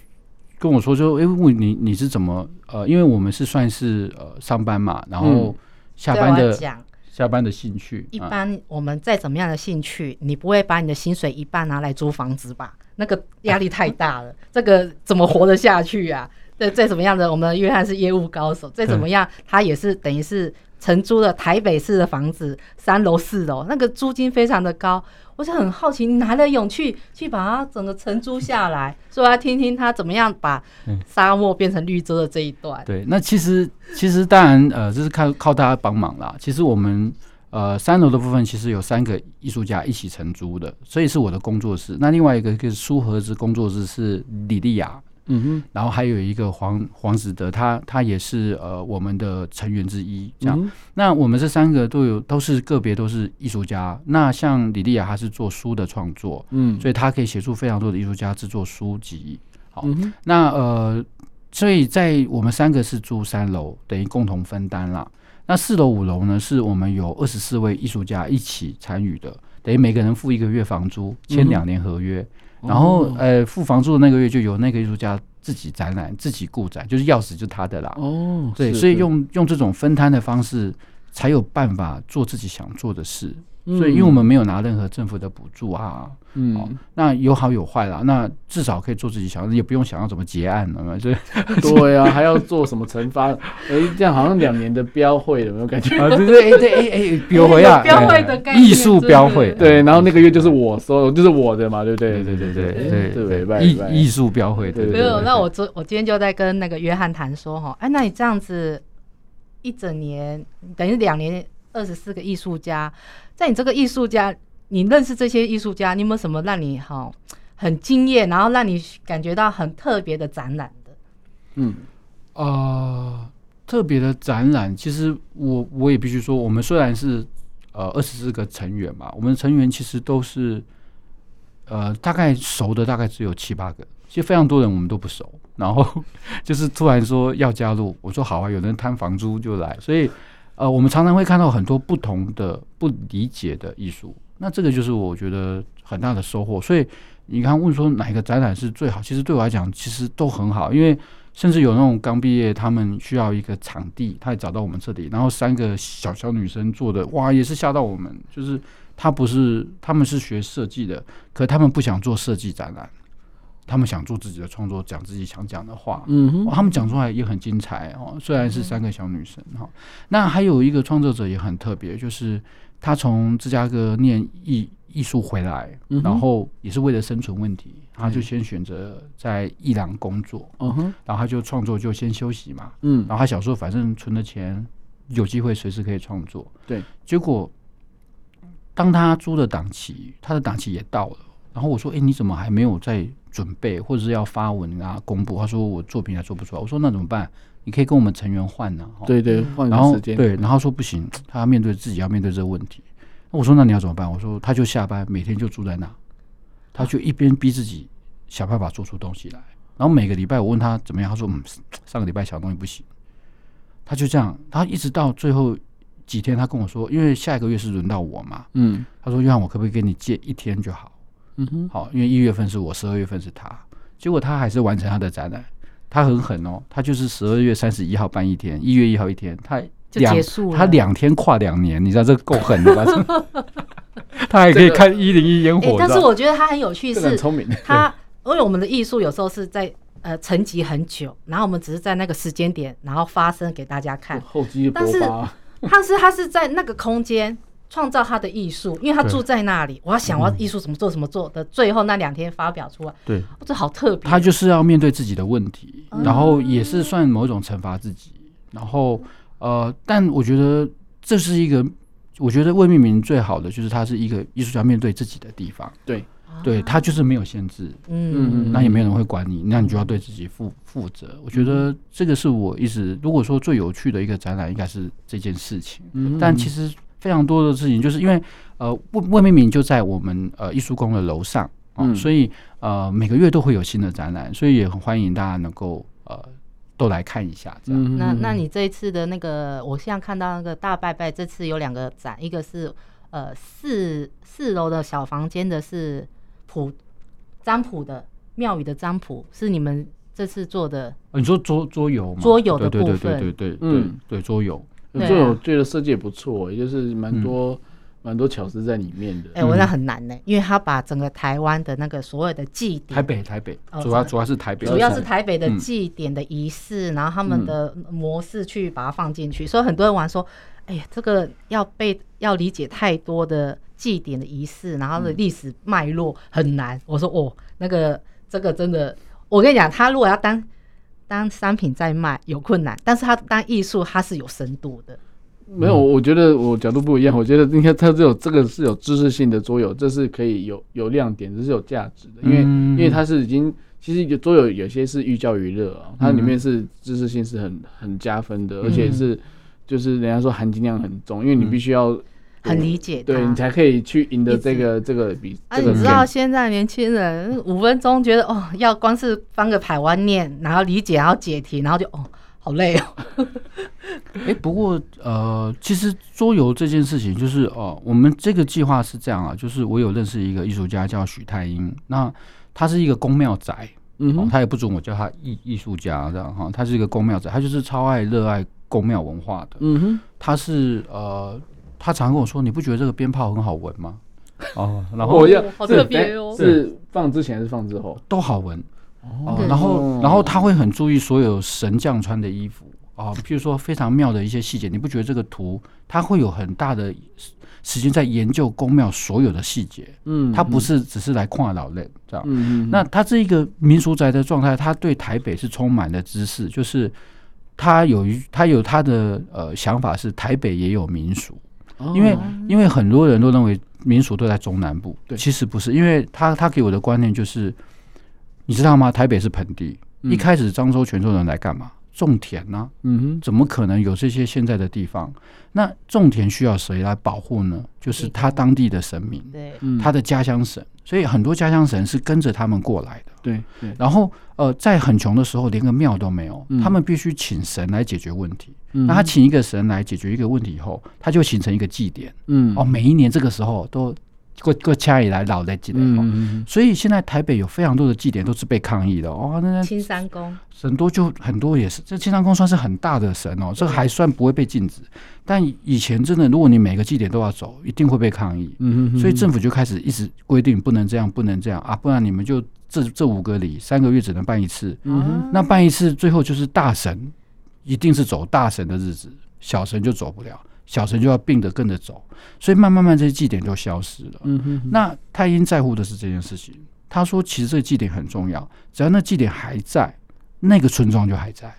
跟我说就，就、欸、哎问你你是怎么呃，因为我们是算是呃上班嘛，然后下班的。嗯下班的兴趣，一般我们再怎么样的兴趣，你不会把你的薪水一半拿来租房子吧？那个压力太大了，这个怎么活得下去啊？再再怎么样的，我们的约翰是业务高手，再怎么样，他也是等于是承租了台北市的房子，三楼四楼，那个租金非常的高。我是很好奇，你哪来的勇气去把它整个承租下来？说来听听他怎么样把沙漠变成绿洲的这一段。对，那其实其实当然呃，这是靠靠大家帮忙啦。其实我们呃三楼的部分其实有三个艺术家一起承租的，所以是我的工作室。那另外一个就是苏和之工作室是李丽雅。嗯哼，然后还有一个黄黄子德，他他也是呃我们的成员之一，这样。嗯、那我们这三个都有都是个别都是艺术家。那像李丽雅，她是做书的创作，嗯，所以她可以协助非常多的艺术家制作书籍。好，嗯、那呃，所以在我们三个是住三楼，等于共同分担了。那四楼五楼呢，是我们有二十四位艺术家一起参与的，等于每个人付一个月房租，签两年合约。嗯然后，呃，付房租的那个月就由那个艺术家自己展览、自己顾展，就是钥匙就是他的啦。哦，对，所以用用这种分摊的方式，才有办法做自己想做的事。所以，因为我们没有拿任何政府的补助啊。嗯、哦，那有好有坏啦。那至少可以做自己想，也不用想要怎么结案了嘛。对，对啊，还要做什么惩罚？哎，这样好像两年的标会有没有感觉？啊，对对对，哎哎哎，标会啊，标会的概念，艺术标会。对，然后那个月就是我说，就是我的嘛，对不对？对对对对对对，艺艺术标会。对，没有。那我昨我今天就在跟那个约翰谈说哈，哎，那你这样子一整年等于两年二十四个艺术家，在你这个艺术家。你认识这些艺术家，你有没有什么让你好很惊艳，然后让你感觉到很特别的展览的？嗯，啊、呃，特别的展览，其实我我也必须说，我们虽然是呃二十四个成员嘛，我们的成员其实都是呃大概熟的大概只有七八个，其实非常多人我们都不熟，然后 就是突然说要加入，我说好啊，有人摊房租就来，所以呃我们常常会看到很多不同的不理解的艺术。那这个就是我觉得很大的收获，所以你看问说哪一个展览是最好，其实对我来讲其实都很好，因为甚至有那种刚毕业，他们需要一个场地，他也找到我们这里，然后三个小小女生做的，哇，也是吓到我们，就是他不是他们是学设计的，可他们不想做设计展览，他们想做自己的创作，讲自己想讲的话，嗯哼，他们讲出来也很精彩哦，虽然是三个小女生哈，那还有一个创作者也很特别，就是。他从芝加哥念艺艺术回来，嗯、然后也是为了生存问题，他就先选择在伊朗工作，嗯、哼。然后他就创作就先休息嘛，嗯，然后他想说反正存的钱，有机会随时可以创作，对，结果当他租的档期，他的档期也到了，然后我说，哎，你怎么还没有在准备，或者是要发文啊公布？他说我作品还做不出来，我说那怎么办？你可以跟我们成员换呢，对对，换时间对，然后说不行，他要面对自己要面对这个问题。那我说那你要怎么办？我说他就下班，每天就住在那，他就一边逼自己想办法做出东西来。然后每个礼拜我问他怎么样，他说嗯，上个礼拜小东西不行。他就这样，他一直到最后几天，他跟我说，因为下一个月是轮到我嘛，嗯，他说约翰，我可不可以跟你借一天就好？嗯哼，好，因为一月份是我，十二月份是他，结果他还是完成他的展览。他很狠哦，他就是十二月三十一号办一天，一月一号一天，他两他两天跨两年，你知道这够狠的吧？他还可以看一零一烟火，但是我觉得他很有趣，是很聪明。他因为我们的艺术有时候是在呃沉积很久，然后我们只是在那个时间点，然后发生给大家看。厚积薄发，但是他是他是在那个空间。创造他的艺术，因为他住在那里。我要想，我要艺术怎么做，怎么做的，最后那两天发表出来，对，哦、这好特别。他就是要面对自己的问题，嗯、然后也是算某种惩罚自己。然后呃，但我觉得这是一个，我觉得未命名最好的就是他是一个艺术家面对自己的地方。对，对他就是没有限制，嗯，那也没有人会管你，那你就要对自己负负责。我觉得这个是我一直如果说最有趣的一个展览，应该是这件事情。嗯，但其实。非常多的事情，就是因为呃，未未命名就在我们呃艺术宫的楼上，嗯，所以呃每个月都会有新的展览，所以也很欢迎大家能够呃都来看一下。这样，嗯、那那你这一次的那个，我现在看到那个大拜拜，这次有两个展，一个是呃四四楼的小房间的是普占卜的庙宇的占卜，是你们这次做的。你说桌桌游吗？桌游的部分，对对对对对，嗯，对桌游，桌游觉得设计也不错，也就是蛮多。蛮多巧思在里面的，哎、欸，我那很难呢，因为他把整个台湾的那个所有的祭典，台北台北，主要主要是台北，主要是台北的祭典的仪式，然后他们的模式去把它放进去，所以很多人玩说，哎呀，这个要被要理解太多的祭典的仪式，然后的历史脉络很难。我说哦，那个这个真的，我跟你讲，他如果要当当商品在卖有困难，但是他当艺术，它是有深度的。没有，我觉得我角度不一样。我觉得应该它这有这个是有知识性的桌游，这是可以有有亮点，这是有价值的。因为因为它是已经其实桌游有些是寓教于乐啊，它里面是知识性是很很加分的，而且是就是人家说含金量很重，因为你必须要很理解，对你才可以去赢得这个这个比。啊，你知道现在年轻人五分钟觉得哦，要光是翻个牌湾念，然后理解，然后解题，然后就哦。好累哦！哎、欸，不过呃，其实桌游这件事情，就是哦、呃，我们这个计划是这样啊，就是我有认识一个艺术家叫许太英，那他是一个宫庙宅，嗯、呃，他也不准我叫他艺艺术家这样哈，他是一个宫庙宅，他就是超爱热爱宫庙文化的，嗯哼，他是呃，他常跟我说，你不觉得这个鞭炮很好闻吗？哦，然后我要好特别哦，是放之前还是放之后都好闻。哦，然后，然后他会很注意所有神将穿的衣服啊，譬如说非常妙的一些细节，你不觉得这个图他会有很大的时间在研究宫庙所有的细节？嗯，他不是只是来跨老人这样。嗯，那他这一个民俗宅的状态，他对台北是充满了知识，就是他有一他有他的呃想法是台北也有民俗，因为因为很多人都认为民俗都在中南部，对，其实不是，因为他他给我的观念就是。你知道吗？台北是盆地，一开始漳州、泉州人来干嘛？种田呢？嗯哼，怎么可能有这些现在的地方？那种田需要谁来保护呢？就是他当地的神明，对，他的家乡神。所以很多家乡神是跟着他们过来的。对对。然后呃，在很穷的时候，连个庙都没有，他们必须请神来解决问题。那他请一个神来解决一个问题以后，他就形成一个祭典。嗯，哦，每一年这个时候都。过过掐以来老在祭典，嗯，所以现在台北有非常多的祭典都是被抗议的哦。那青山宫很多就很多也是，这青山宫算是很大的神哦，这个还算不会被禁止。但以前真的，如果你每个祭典都要走，一定会被抗议。嗯，所以政府就开始一直规定不能这样，不能这样啊，不然你们就这这五个里三个月只能办一次。嗯，那办一次最后就是大神一定是走大神的日子，小神就走不了。小神就要并着跟着走，所以慢慢慢这些祭典就消失了。嗯哼，哼。那太英在乎的是这件事情。他说，其实这个祭典很重要，只要那祭典还在，那个村庄就还在。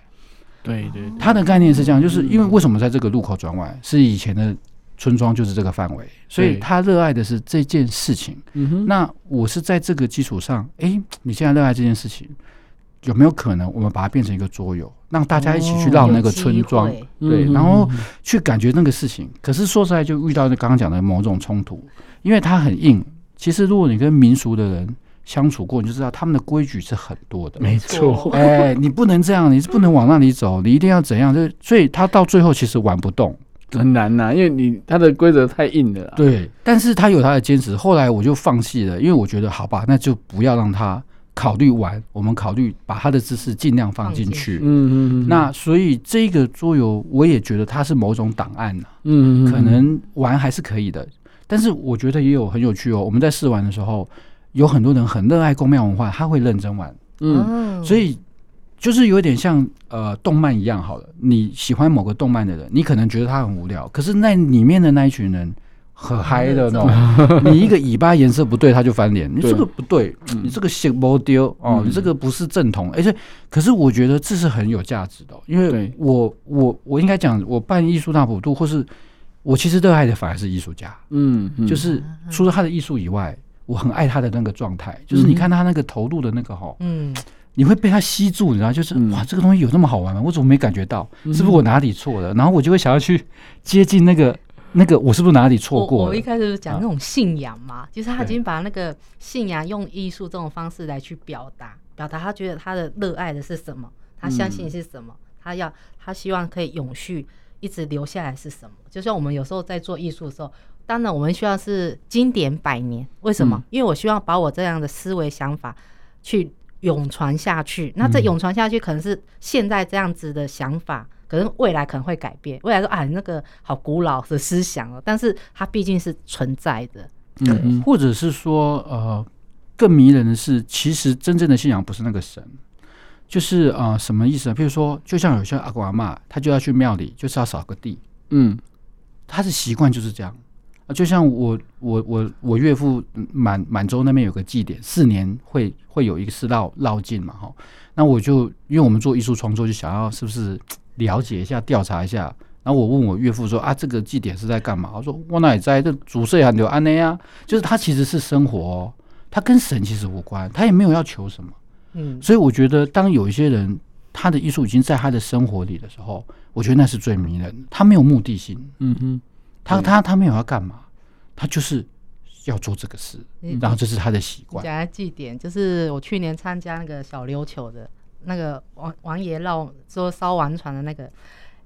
对对。他的概念是这样，就是因为为什么在这个路口转弯是以前的村庄就是这个范围，所以他热爱的是这件事情。嗯哼。那我是在这个基础上，哎，你现在热爱这件事情。有没有可能我们把它变成一个桌游，让大家一起去绕那个村庄，对，然后去感觉那个事情。可是说实在，就遇到那刚刚讲的某种冲突，因为它很硬。其实如果你跟民俗的人相处过，你就知道他们的规矩是很多的。没错，哎，你不能这样，你是不能往那里走，你一定要怎样？就所以他到最后其实玩不动，很难呐，因为你他的规则太硬了。对，但是他有他的坚持。后来我就放弃了，因为我觉得好吧，那就不要让他。考虑完，我们考虑把他的知识尽量放进去。嗯嗯，那所以这个桌游，我也觉得它是某种档案呢。嗯，可能玩还是可以的，但是我觉得也有很有趣哦。我们在试玩的时候，有很多人很热爱宫庙文化，他会认真玩。嗯，所以就是有点像呃动漫一样好了。你喜欢某个动漫的人，你可能觉得他很无聊，可是那里面的那一群人。很嗨的那种，你一个尾巴颜色不对，他就翻脸。你这个不对，你这个写不丢哦，你这个不是正统。而且，可是我觉得这是很有价值的，因为我我我应该讲，我办艺术大普度，或是我其实热爱的反而是艺术家。嗯，就是除了他的艺术以外，我很爱他的那个状态，就是你看他那个投入的那个哈，嗯，你会被他吸住，你知道，就是哇，这个东西有那么好玩吗？我怎么没感觉到？是不是我哪里错了？然后我就会想要去接近那个。那个我是不是哪里错过？我一开始讲那种信仰嘛，就是他已经把那个信仰用艺术这种方式来去表达，表达他觉得他的热爱的是什么，他相信是什么，他要他希望可以永续，一一直留下来是什么？就像我们有时候在做艺术的时候，当然我们需要是经典百年。为什么？嗯、因为我希望把我这样的思维想法去永传下去。那这永传下去，可能是现在这样子的想法，可能未来可能会改变。未来说啊，那个好古老的思想哦，但是它毕竟是存在的。嗯，或者是说，呃，更迷人的是，其实真正的信仰不是那个神。就是啊、呃，什么意思呢？比如说，就像有些阿公阿妈，他就要去庙里，就是要扫个地。嗯，他的习惯就是这样啊。就像我我我我岳父满满洲那边有个祭典，四年会会有一个是绕绕境嘛，哈。那我就因为我们做艺术创作，就想要是不是了解一下、调查一下。然后我问我岳父说啊，这个祭典是在干嘛？我说我哪里在？这主社还有安内啊，就是他其实是生活、哦，他跟神其实无关，他也没有要求什么。嗯，所以我觉得，当有一些人他的艺术已经在他的生活里的时候，我觉得那是最迷人的。他没有目的性，嗯哼，他他他没有要干嘛，他就是要做这个事，然后这是他的习惯。讲来祭典，就是我去年参加那个小琉球的那个王王爷绕说烧王船的那个，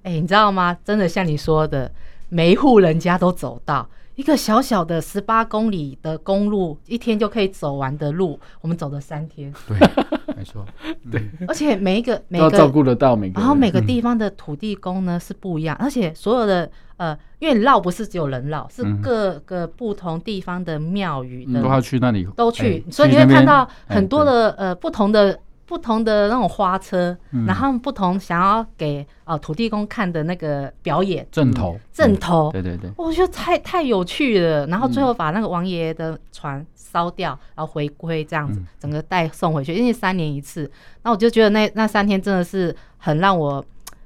哎，你知道吗？真的像你说的，每一户人家都走到。一个小小的十八公里的公路，一天就可以走完的路，我们走了三天。对，没错，对。而且每一个每个照顾得到每个，然后每个地方的土地公呢是不一样，而且所有的呃，因为绕不是只有人绕，是各个不同地方的庙宇的都要去那里，都去，所以你会看到很多的呃不同的。不同的那种花车，嗯、然后不同想要给呃土地公看的那个表演。阵头，阵头，对对对，我觉得太太有趣了。然后最后把那个王爷的船烧掉，然后回归这样子，整个带送回去，因为三年一次。那我就觉得那那三天真的是很让我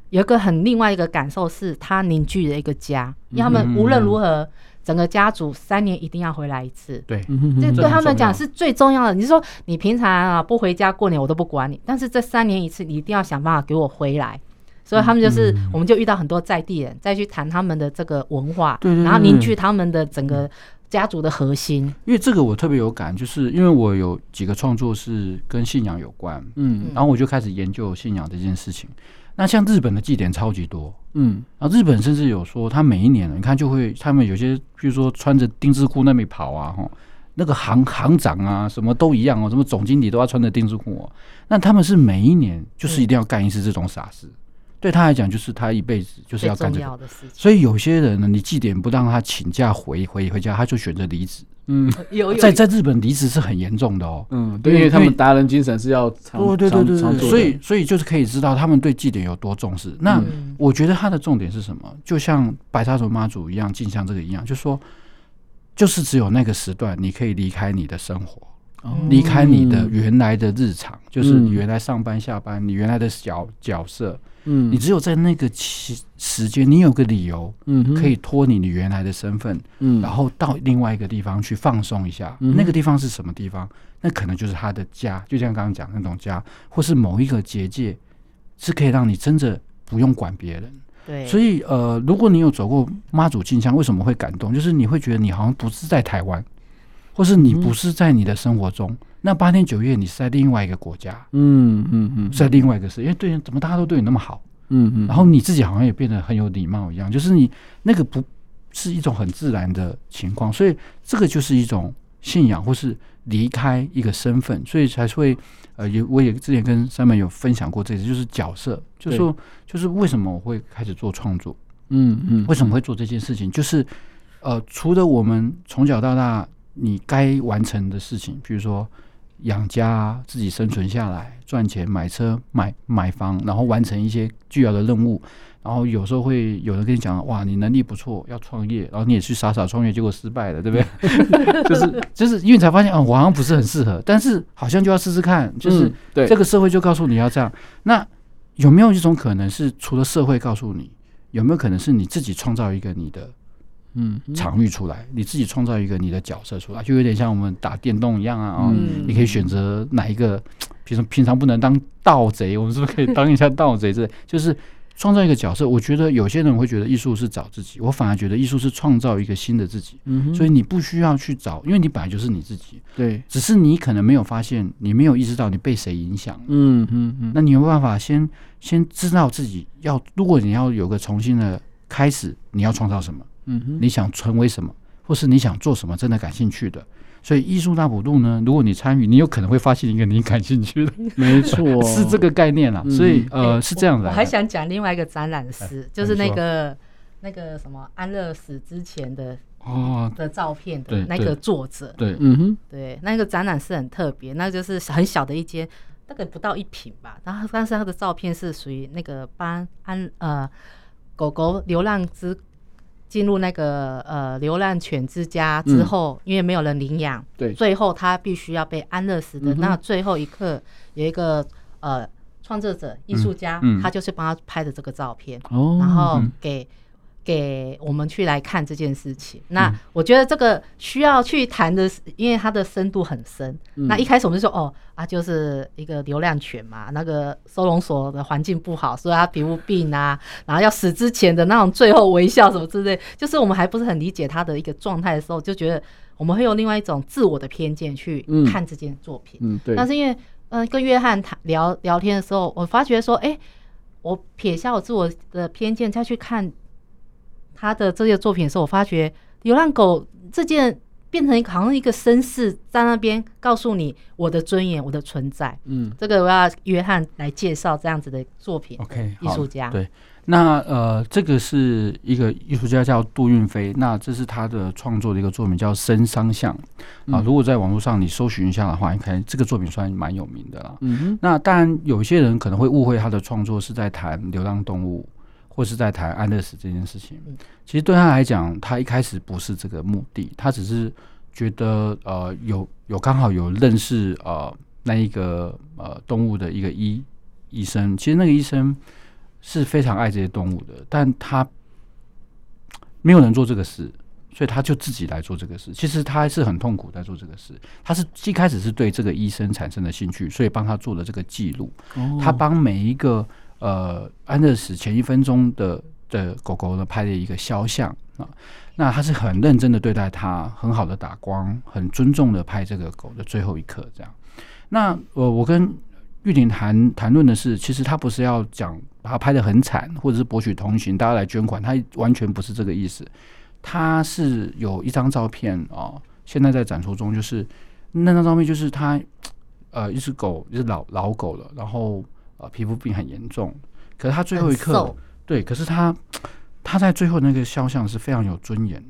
有一个很另外一个感受，是他凝聚了一个家，因为他们无论如何。整个家族三年一定要回来一次，对，这对他们讲是最重要的。你是说你平常啊不回家过年，我都不管你，但是这三年一次，你一定要想办法给我回来。所以他们就是，我们就遇到很多在地人，再去谈他们的这个文化，然后凝聚他们的整个家族的核心。因为这个我特别有感，就是因为我有几个创作是跟信仰有关，嗯，然后我就开始研究信仰这件事情。那像日本的祭典超级多，嗯，然后日本甚至有说，他每一年你看就会，他们有些，比如说穿着丁字裤那边跑啊，哈，那个行行长啊，什么都一样哦，什么总经理都要穿着丁字裤哦，那他们是每一年就是一定要干一次这种傻事。对他来讲，就是他一辈子就是要干这个，所以有些人呢，你祭典不让他请假回回回家，他就选择离职。嗯，有在在日本离职是很严重的哦。嗯，对，因为他们达人精神是要对对对对，所以所以就是可以知道他们对祭典有多重视。那我觉得他的重点是什么？就像白沙屯妈祖一样，进像这个一样，就说就是只有那个时段你可以离开你的生活。离开你的原来的日常，就是你原来上班下班，你原来的角角色，嗯，你只有在那个期时间，你有个理由，嗯，可以脱离你原来的身份，嗯，然后到另外一个地方去放松一下。那个地方是什么地方？那可能就是他的家，就像刚刚讲那种家，或是某一个结界，是可以让你真的不用管别人。对，所以呃，如果你有走过妈祖进香，为什么会感动？就是你会觉得你好像不是在台湾。或是你不是在你的生活中，嗯、那八天九夜你是在另外一个国家，嗯嗯嗯，是在另外一个事，因为对，怎么大家都对你那么好，嗯嗯，然后你自己好像也变得很有礼貌一样，就是你那个不是一种很自然的情况，所以这个就是一种信仰，或是离开一个身份，所以才会呃，也我也之前跟三门有分享过这次，就是角色，就是说就是为什么我会开始做创作，嗯嗯，为什么会做这件事情，就是呃，除了我们从小到大。你该完成的事情，比如说养家、自己生存下来、赚钱、买车、买买房，然后完成一些巨要的任务。然后有时候会有人跟你讲：“哇，你能力不错，要创业。”然后你也去傻傻创业，结果失败了，对不对？就是就是因为你才发现啊，我好像不是很适合，但是好像就要试试看。就是这个社会就告诉你要这样。那有没有一种可能是，除了社会告诉你，有没有可能是你自己创造一个你的？嗯，场域出来，你自己创造一个你的角色出来，就有点像我们打电动一样啊。哦，你可以选择哪一个，比如说平常不能当盗贼，我们是不是可以当一下盗贼？这 就是创造一个角色。我觉得有些人会觉得艺术是找自己，我反而觉得艺术是创造一个新的自己。嗯，所以你不需要去找，因为你本来就是你自己。对，只是你可能没有发现，你没有意识到你被谁影响。嗯嗯嗯。那你有办法先先知道自己要，如果你要有个重新的。开始你要创造什么，嗯哼，你想成为什么，或是你想做什么，真的感兴趣的。所以艺术大补录呢，如果你参与，你有可能会发现一个你感兴趣的，没错，是这个概念啊。所以呃，是这样的。我还想讲另外一个展览师，就是那个那个什么安乐死之前的哦的照片的那个作者，对，嗯哼，对，那个展览是很特别，那就是很小的一间，大概不到一平吧。然后但是他的照片是属于那个帮安呃狗狗流浪之。进入那个呃流浪犬之家之后，因为没有人领养，对，最后他必须要被安乐死的那最后一刻，有一个呃创作者艺术家，他就是帮他拍的这个照片，然后给。给我们去来看这件事情，那我觉得这个需要去谈的是，因为它的深度很深。那一开始我们就说，哦啊，就是一个流浪犬嘛，那个收容所的环境不好，所以它皮肤病啊，然后要死之前的那种最后微笑什么之类，就是我们还不是很理解它的一个状态的时候，就觉得我们会用另外一种自我的偏见去看这件作品。嗯，对。但是因为，嗯，跟约翰谈聊聊天的时候，我发觉说，哎，我撇下我自我的偏见再去看。他的这些作品的时候，我发觉流浪狗这件变成一个好像一个绅士在那边告诉你我的尊严，我的存在。嗯，这个我要约翰来介绍这样子的作品。OK，艺术家。对，那呃，这个是一个艺术家叫杜运飞，那这是他的创作的一个作品叫《深桑像》啊。如果在网络上你搜寻一下的话，你看这个作品算蛮有名的了。嗯哼。那当然，有些人可能会误会他的创作是在谈流浪动物。或是在谈安乐死这件事情，其实对他来讲，他一开始不是这个目的，他只是觉得呃有有刚好有认识呃那一个呃动物的一个医医生，其实那个医生是非常爱这些动物的，但他没有人做这个事，所以他就自己来做这个事。其实他还是很痛苦在做这个事，他是一开始是对这个医生产生了兴趣，所以帮他做了这个记录，他帮每一个。呃，安乐死前一分钟的的狗狗呢，拍了一个肖像啊，那他是很认真的对待它，很好的打光，很尊重的拍这个狗的最后一刻，这样。那我我跟玉婷谈谈论的是，其实他不是要讲把它拍得很惨，或者是博取同情，大家来捐款，他完全不是这个意思。他是有一张照片啊，现在在展出中，就是那张照片，就是他呃一只狗，一只老老狗了，然后。皮肤病很严重，可是他最后一刻，对，可是他他在最后那个肖像是非常有尊严，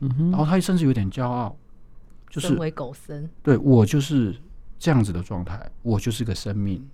嗯哼，然后他甚至有点骄傲，就是为狗生，对我就是这样子的状态，我就是个生命，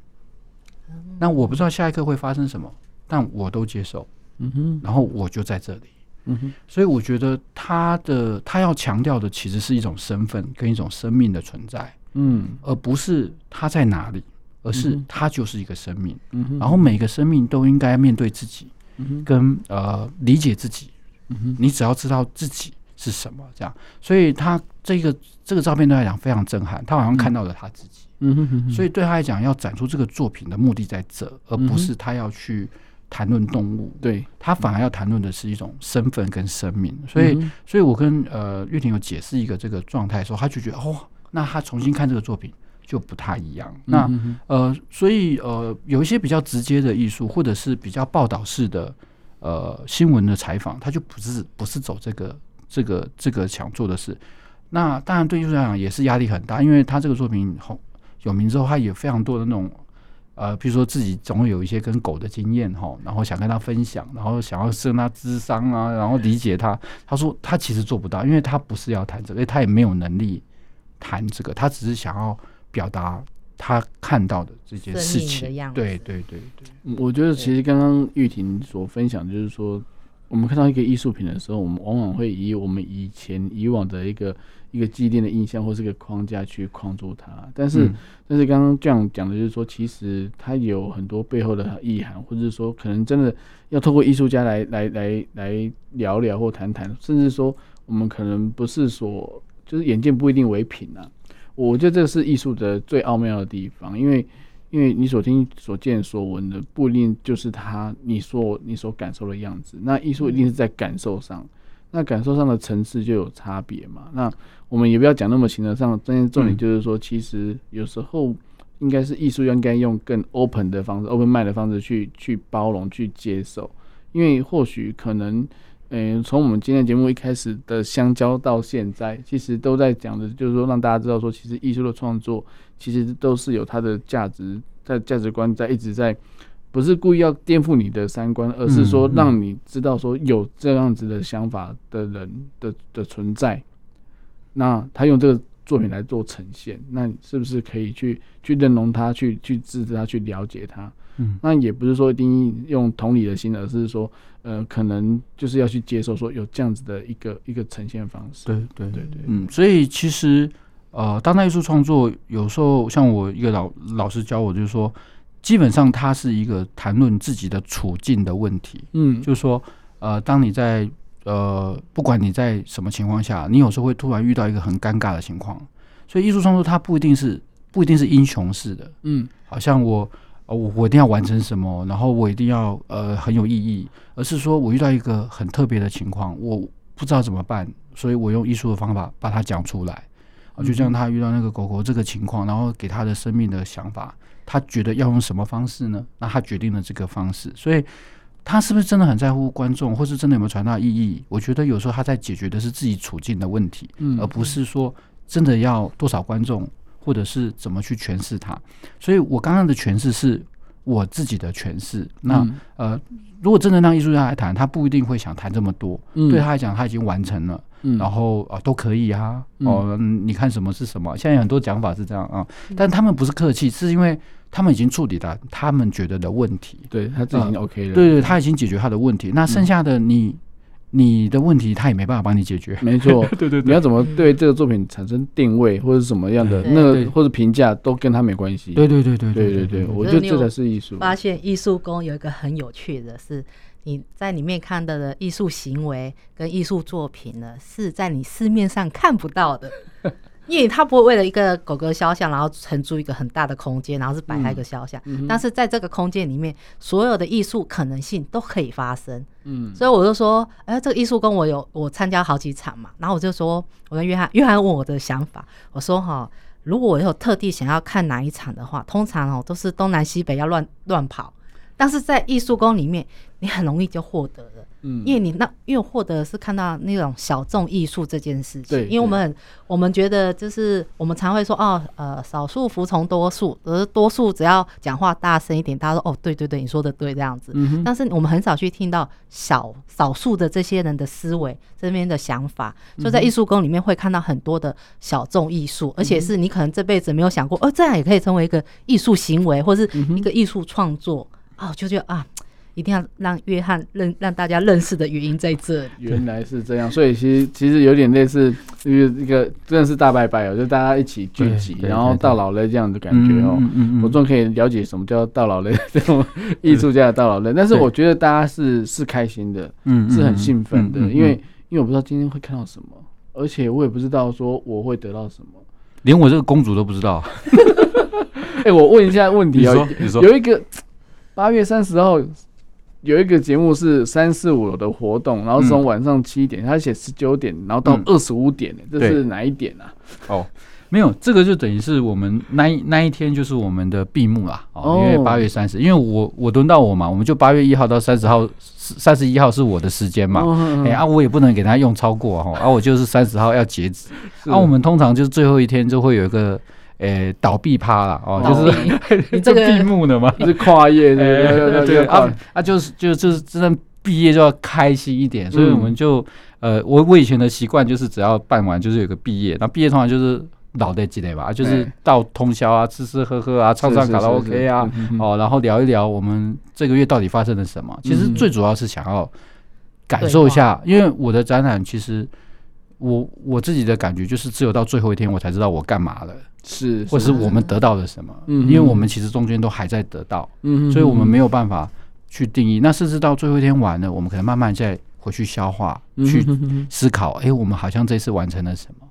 那我不知道下一刻会发生什么，但我都接受，嗯哼，然后我就在这里，嗯哼，所以我觉得他的他要强调的其实是一种身份跟一种生命的存在，嗯，而不是他在哪里。而是它就是一个生命，嗯，然后每个生命都应该面对自己，嗯，跟呃理解自己，嗯，你只要知道自己是什么，这样，所以他这个这个照片对他来讲非常震撼，他好像看到了他自己，嗯哼，嗯哼，所以对他来讲要展出这个作品的目的在这，而不是他要去谈论动物，对，他反而要谈论的是一种身份跟生命，所以，所以我跟呃玉婷有解释一个这个状态的时候，他就觉得哦，那他重新看这个作品。就不太一样。那呃，所以呃，有一些比较直接的艺术，或者是比较报道式的呃新闻的采访，他就不是不是走这个这个这个想做的事。那当然对艺术来讲也是压力很大，因为他这个作品红有名之后，他也非常多的那种呃，比如说自己总会有一些跟狗的经验哈，然后想跟他分享，然后想要跟他智商啊，然后理解他。他说他其实做不到，因为他不是要谈这个，他也没有能力谈这个，他只是想要。表达他看到的这件事情，对对对对，我觉得其实刚刚玉婷所分享，就是说，我们看到一个艺术品的时候，我们往往会以我们以前以往的一个一个既定的印象或是个框架去框住它。但是，但是刚刚这样讲的就是说，其实它有很多背后的意涵，或者是说，可能真的要透过艺术家来来来来聊聊或谈谈，甚至说，我们可能不是说，就是眼见不一定为凭啊。我觉得这是艺术的最奥妙的地方，因为，因为你所听、所见、所闻的不一定就是他你说你所感受的样子。那艺术一定是在感受上，那感受上的层次就有差别嘛。那我们也不要讲那么形而上，真正重点就是说，其实有时候应该是艺术应该用更 open 的方式，open mind 的方式去去包容、去接受。因为或许可能，嗯、从我们今天节目一开始的相交到现在，其实都在讲的，就是说让大家知道说，其实艺术的创作其实都是有它的价值，在价值观在一直在，不是故意要颠覆你的三观，而是说让你知道说有这样子的想法的人的的存在，那他用这个。作品来做呈现，那你是不是可以去去认同他，去去支持他，去了解他？嗯，那也不是说一定用同理的心，而是说，呃，可能就是要去接受说有这样子的一个一个呈现方式。对对。对对，嗯，所以其实呃，当代艺术创作有时候像我一个老老师教我，就是说，基本上它是一个谈论自己的处境的问题。嗯，就是说，呃，当你在呃，不管你在什么情况下，你有时候会突然遇到一个很尴尬的情况，所以艺术创作它不一定是不一定是英雄式的，嗯，好像我我我一定要完成什么，然后我一定要呃很有意义，而是说我遇到一个很特别的情况，我不知道怎么办，所以我用艺术的方法把它讲出来，啊，就像他遇到那个狗狗这个情况，然后给他的生命的想法，他觉得要用什么方式呢？那他决定了这个方式，所以。他是不是真的很在乎观众，或是真的有没有传达意义？我觉得有时候他在解决的是自己处境的问题，嗯，而不是说真的要多少观众，或者是怎么去诠释它。所以我刚刚的诠释是我自己的诠释。那呃，如果真的让艺术家来谈，他不一定会想谈这么多。对他来讲，他已经完成了，然后啊都可以啊。哦，你看什么是什么？现在很多讲法是这样啊，但他们不是客气，是因为。他们已经处理了他们觉得的问题，对他自己已经 OK 了。对对，他已经解决他的问题。那剩下的你，你的问题他也没办法帮你解决。没错，对对，你要怎么对这个作品产生定位，或者什么样的那个或者评价，都跟他没关系。对对对对对对对，我觉得这才是艺术。发现艺术宫有一个很有趣的是，你在里面看到的艺术行为跟艺术作品呢，是在你市面上看不到的。因为他不会为了一个狗狗肖像，然后承租一个很大的空间，然后是摆他一个肖像。嗯嗯、但是在这个空间里面，所有的艺术可能性都可以发生。嗯，所以我就说，哎，这个艺术宫我有我参加好几场嘛，然后我就说，我跟约翰，约翰问我的想法，我说哈，如果我有特地想要看哪一场的话，通常哦都是东南西北要乱乱跑，但是在艺术宫里面，你很容易就获得了。嗯，因为你那因为获得是看到那种小众艺术这件事情，因为我们很我们觉得就是我们常会说哦，呃，少数服从多数，而多数只要讲话大声一点，大家说哦，对对对，你说的对这样子。但是我们很少去听到小少数的这些人的思维这边的想法，所以在艺术宫里面会看到很多的小众艺术，而且是你可能这辈子没有想过，哦，这样也可以成为一个艺术行为，或是一个艺术创作哦，就觉得啊。一定要让约翰认让大家认识的原因在这里。原来是这样，所以其实其实有点类似一个一个真的是大拜拜哦，就大家一起聚集，然后到老了这样的感觉哦。我终于可以了解什么叫到老了这种艺术家的到老了。但是我觉得大家是是开心的，嗯，是很兴奋的，因为因为我不知道今天会看到什么，而且我也不知道说我会得到什么，连我这个公主都不知道。哎，我问一下问题哦，你说有一个八月三十号。有一个节目是三四五的活动，然后从晚上七点，他写十九点，然后到二十五点，这是哪一点啊？哦，没有，这个就等于是我们那一那一天就是我们的闭幕啦。哦，因为八月三十，因为我我轮到我嘛，我们就八月一号到三十号，三十一号是我的时间嘛。哎啊，我也不能给他用超过哈，啊，我就是三十号要截止。啊，我们通常就是最后一天就会有一个。诶，倒闭趴了哦，就是你这个 闭幕的嘛，是跨业对，对对啊。啊，就是就就是真的毕业就要开心一点，所以我们就呃，我我以前的习惯就是只要办完就是有个毕业，那毕业通常就是老的积累吧，就是到通宵啊，吃吃喝喝啊，唱唱卡拉 OK 啊，哦，然后聊一聊我们这个月到底发生了什么。其实最主要是想要感受一下，因为我的展览其实我我自己的感觉就是只有到最后一天我才知道我干嘛了。是，或者是我们得到了什么？嗯，因为我们其实中间都还在得到，嗯，所以我们没有办法去定义。那甚至到最后一天完了，我们可能慢慢再回去消化，去思考。哎，我们好像这次完成了什么？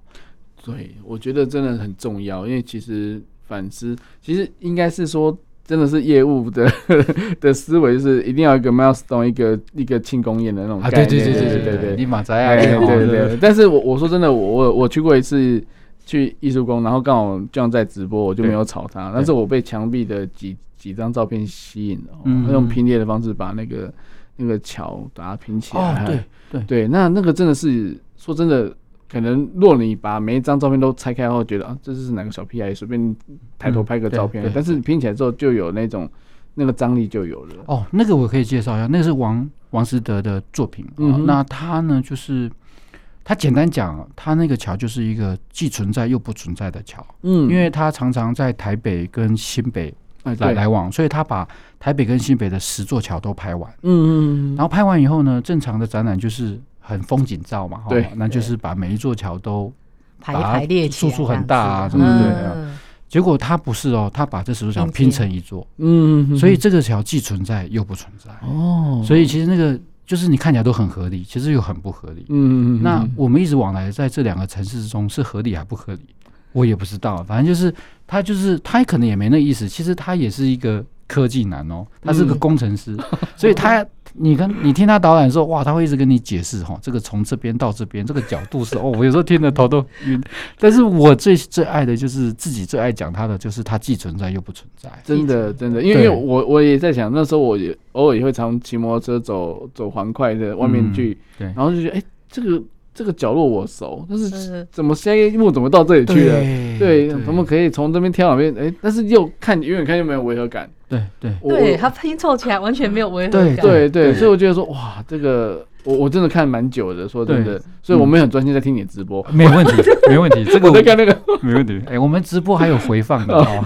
对，我觉得真的很重要，因为其实反思，其实应该是说，真的是业务的 的思维是一定要一个 milestone，一个一个庆功宴的那种概念。对对对对对对，立马在啊，对对对。但是我我说真的，我我我去过一次。去艺术宫，然后刚好这样在直播，我就没有吵他。但是我被墙壁的几几张照片吸引了，他用拼贴的方式把那个那个桥把它拼起来。哦，对对对，那那个真的是说真的，可能若你把每一张照片都拆开后，觉得啊，这是哪个小屁孩随便抬头拍个照片，嗯、但是拼起来之后就有那种那个张力就有了。哦，那个我可以介绍一下，那个是王王思德的作品。嗯、哦，那他呢就是。他简单讲，他那个桥就是一个既存在又不存在的桥。嗯，因为他常常在台北跟新北来来往，所以他把台北跟新北的十座桥都拍完。嗯嗯，然后拍完以后呢，正常的展览就是很风景照嘛，对，那就是把每一座桥都排排列起来，输出很大啊，对不对？结果他不是哦，他把这十座桥拼成一座。嗯，所以这个桥既存在又不存在。哦，所以其实那个。就是你看起来都很合理，其实又很不合理。嗯嗯嗯。那我们一直往来在这两个城市之中，是合理还不合理？我也不知道。反正就是他，就是他可能也没那意思。其实他也是一个科技男哦，他是个工程师，嗯、所以他。你跟你听他导览的时候，哇，他会一直跟你解释哈，这个从这边到这边，这个角度是哦，我有时候听得头都晕。但是我最最爱的就是自己最爱讲他的，就是他既存在又不存在。真的真的，因为我我也在想，那时候我也偶尔也会常骑摩托车走走环快的外面去，对，然后就觉得哎，这个。这个角落我熟，但是怎么下一幕怎么到这里去了？对，怎么可以从这边跳那边？哎，但是又看远远看又没有违和感。对对对，它拼凑起来完全没有违和感。对对，所以我觉得说，哇，这个。我我真的看蛮久的，说真的，所以我们很专心在听你直播，没问题，没问题。这个我在看那个，没问题。哎，我们直播还有回放的哦，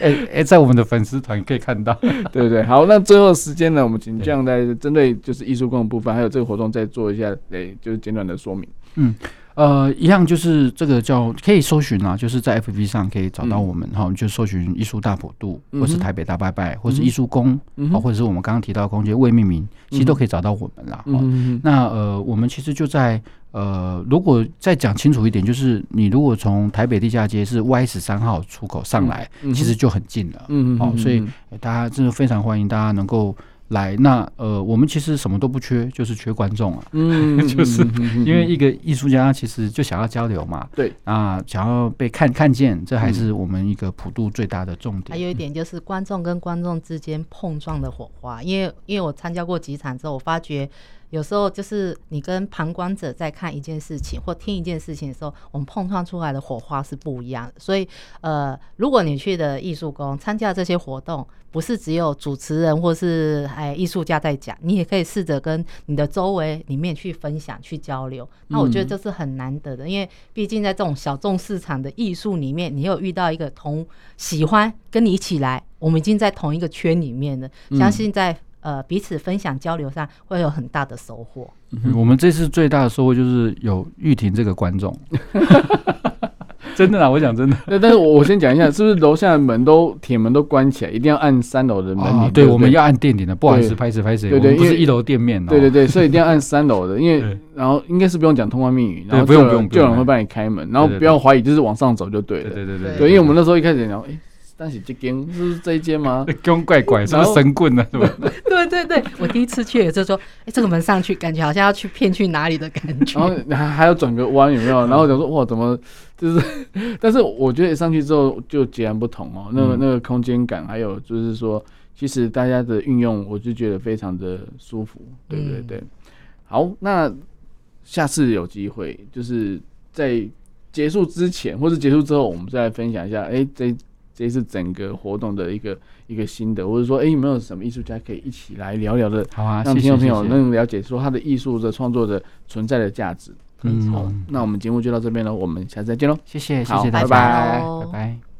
哎哎，在我们的粉丝团可以看到，对不对？好，那最后时间呢，我们请这样在针对就是艺术工的部分，还有这个活动再做一下，哎，就是简短的说明。嗯。呃，一样就是这个叫可以搜寻啊，就是在 FB 上可以找到我们哈，就搜寻艺术大普渡，或是台北大拜拜，或是艺术宫，啊，或者是我们刚刚提到的空间未命名，其实都可以找到我们啦。那呃，我们其实就在呃，如果再讲清楚一点，就是你如果从台北地下街是 Y 十三号出口上来，其实就很近了。嗯，好，所以大家真的非常欢迎大家能够。来，那呃，我们其实什么都不缺，就是缺观众啊。嗯，就是因为一个艺术家其实就想要交流嘛。对啊，想要被看看见，这还是我们一个普渡最大的重点。还有一点就是观众跟观众之间碰撞的火花，因为因为我参加过几场之后，我发觉。有时候就是你跟旁观者在看一件事情或听一件事情的时候，我们碰撞出来的火花是不一样的。所以，呃，如果你去的艺术宫参加这些活动，不是只有主持人或是哎艺术家在讲，你也可以试着跟你的周围里面去分享、去交流。那我觉得这是很难得的，因为毕竟在这种小众市场的艺术里面，你有遇到一个同喜欢跟你一起来，我们已经在同一个圈里面了，相信在。呃，彼此分享交流上会有很大的收获。嗯、我们这次最大的收获就是有玉婷这个观众，真的啊！我讲真的。但是我我先讲一下，是不是楼下的门都铁门都关起来，一定要按三楼的门铃、哦？对，我们要按电铃的。不好意思，拍谁拍谁。对对，不是一楼店面、哦。对对对，所以一定要按三楼的，因为然后应该是不用讲通关密语，然后不用不用，就有人会帮你开门，然后不要怀疑，就是往上走就对了。对对对对，因为我们那时候一开始聊，哎。但是这间是这一间吗？怪怪怪，是不是神棍呢？是吧？对对对，我第一次去也是说，哎，这个门上去，感觉好像要去骗去哪里的感觉。然后 还还要转个弯，有没有？然后想说，哇，怎么就是？但是我觉得上去之后就截然不同哦。那个那个空间感，还有就是说，其实大家的运用，我就觉得非常的舒服。对对对。好，那下次有机会，就是在结束之前，或是结束之后，我们再来分享一下。哎，这。这是整个活动的一个一个心得，或者说，哎，有没有什么艺术家可以一起来聊聊的？好啊，让听众朋友能了解说他的艺术的创作的存在的价值。嗯，好，那我们节目就到这边了，我们下次再见喽。谢谢，谢谢大家，拜拜，拜拜。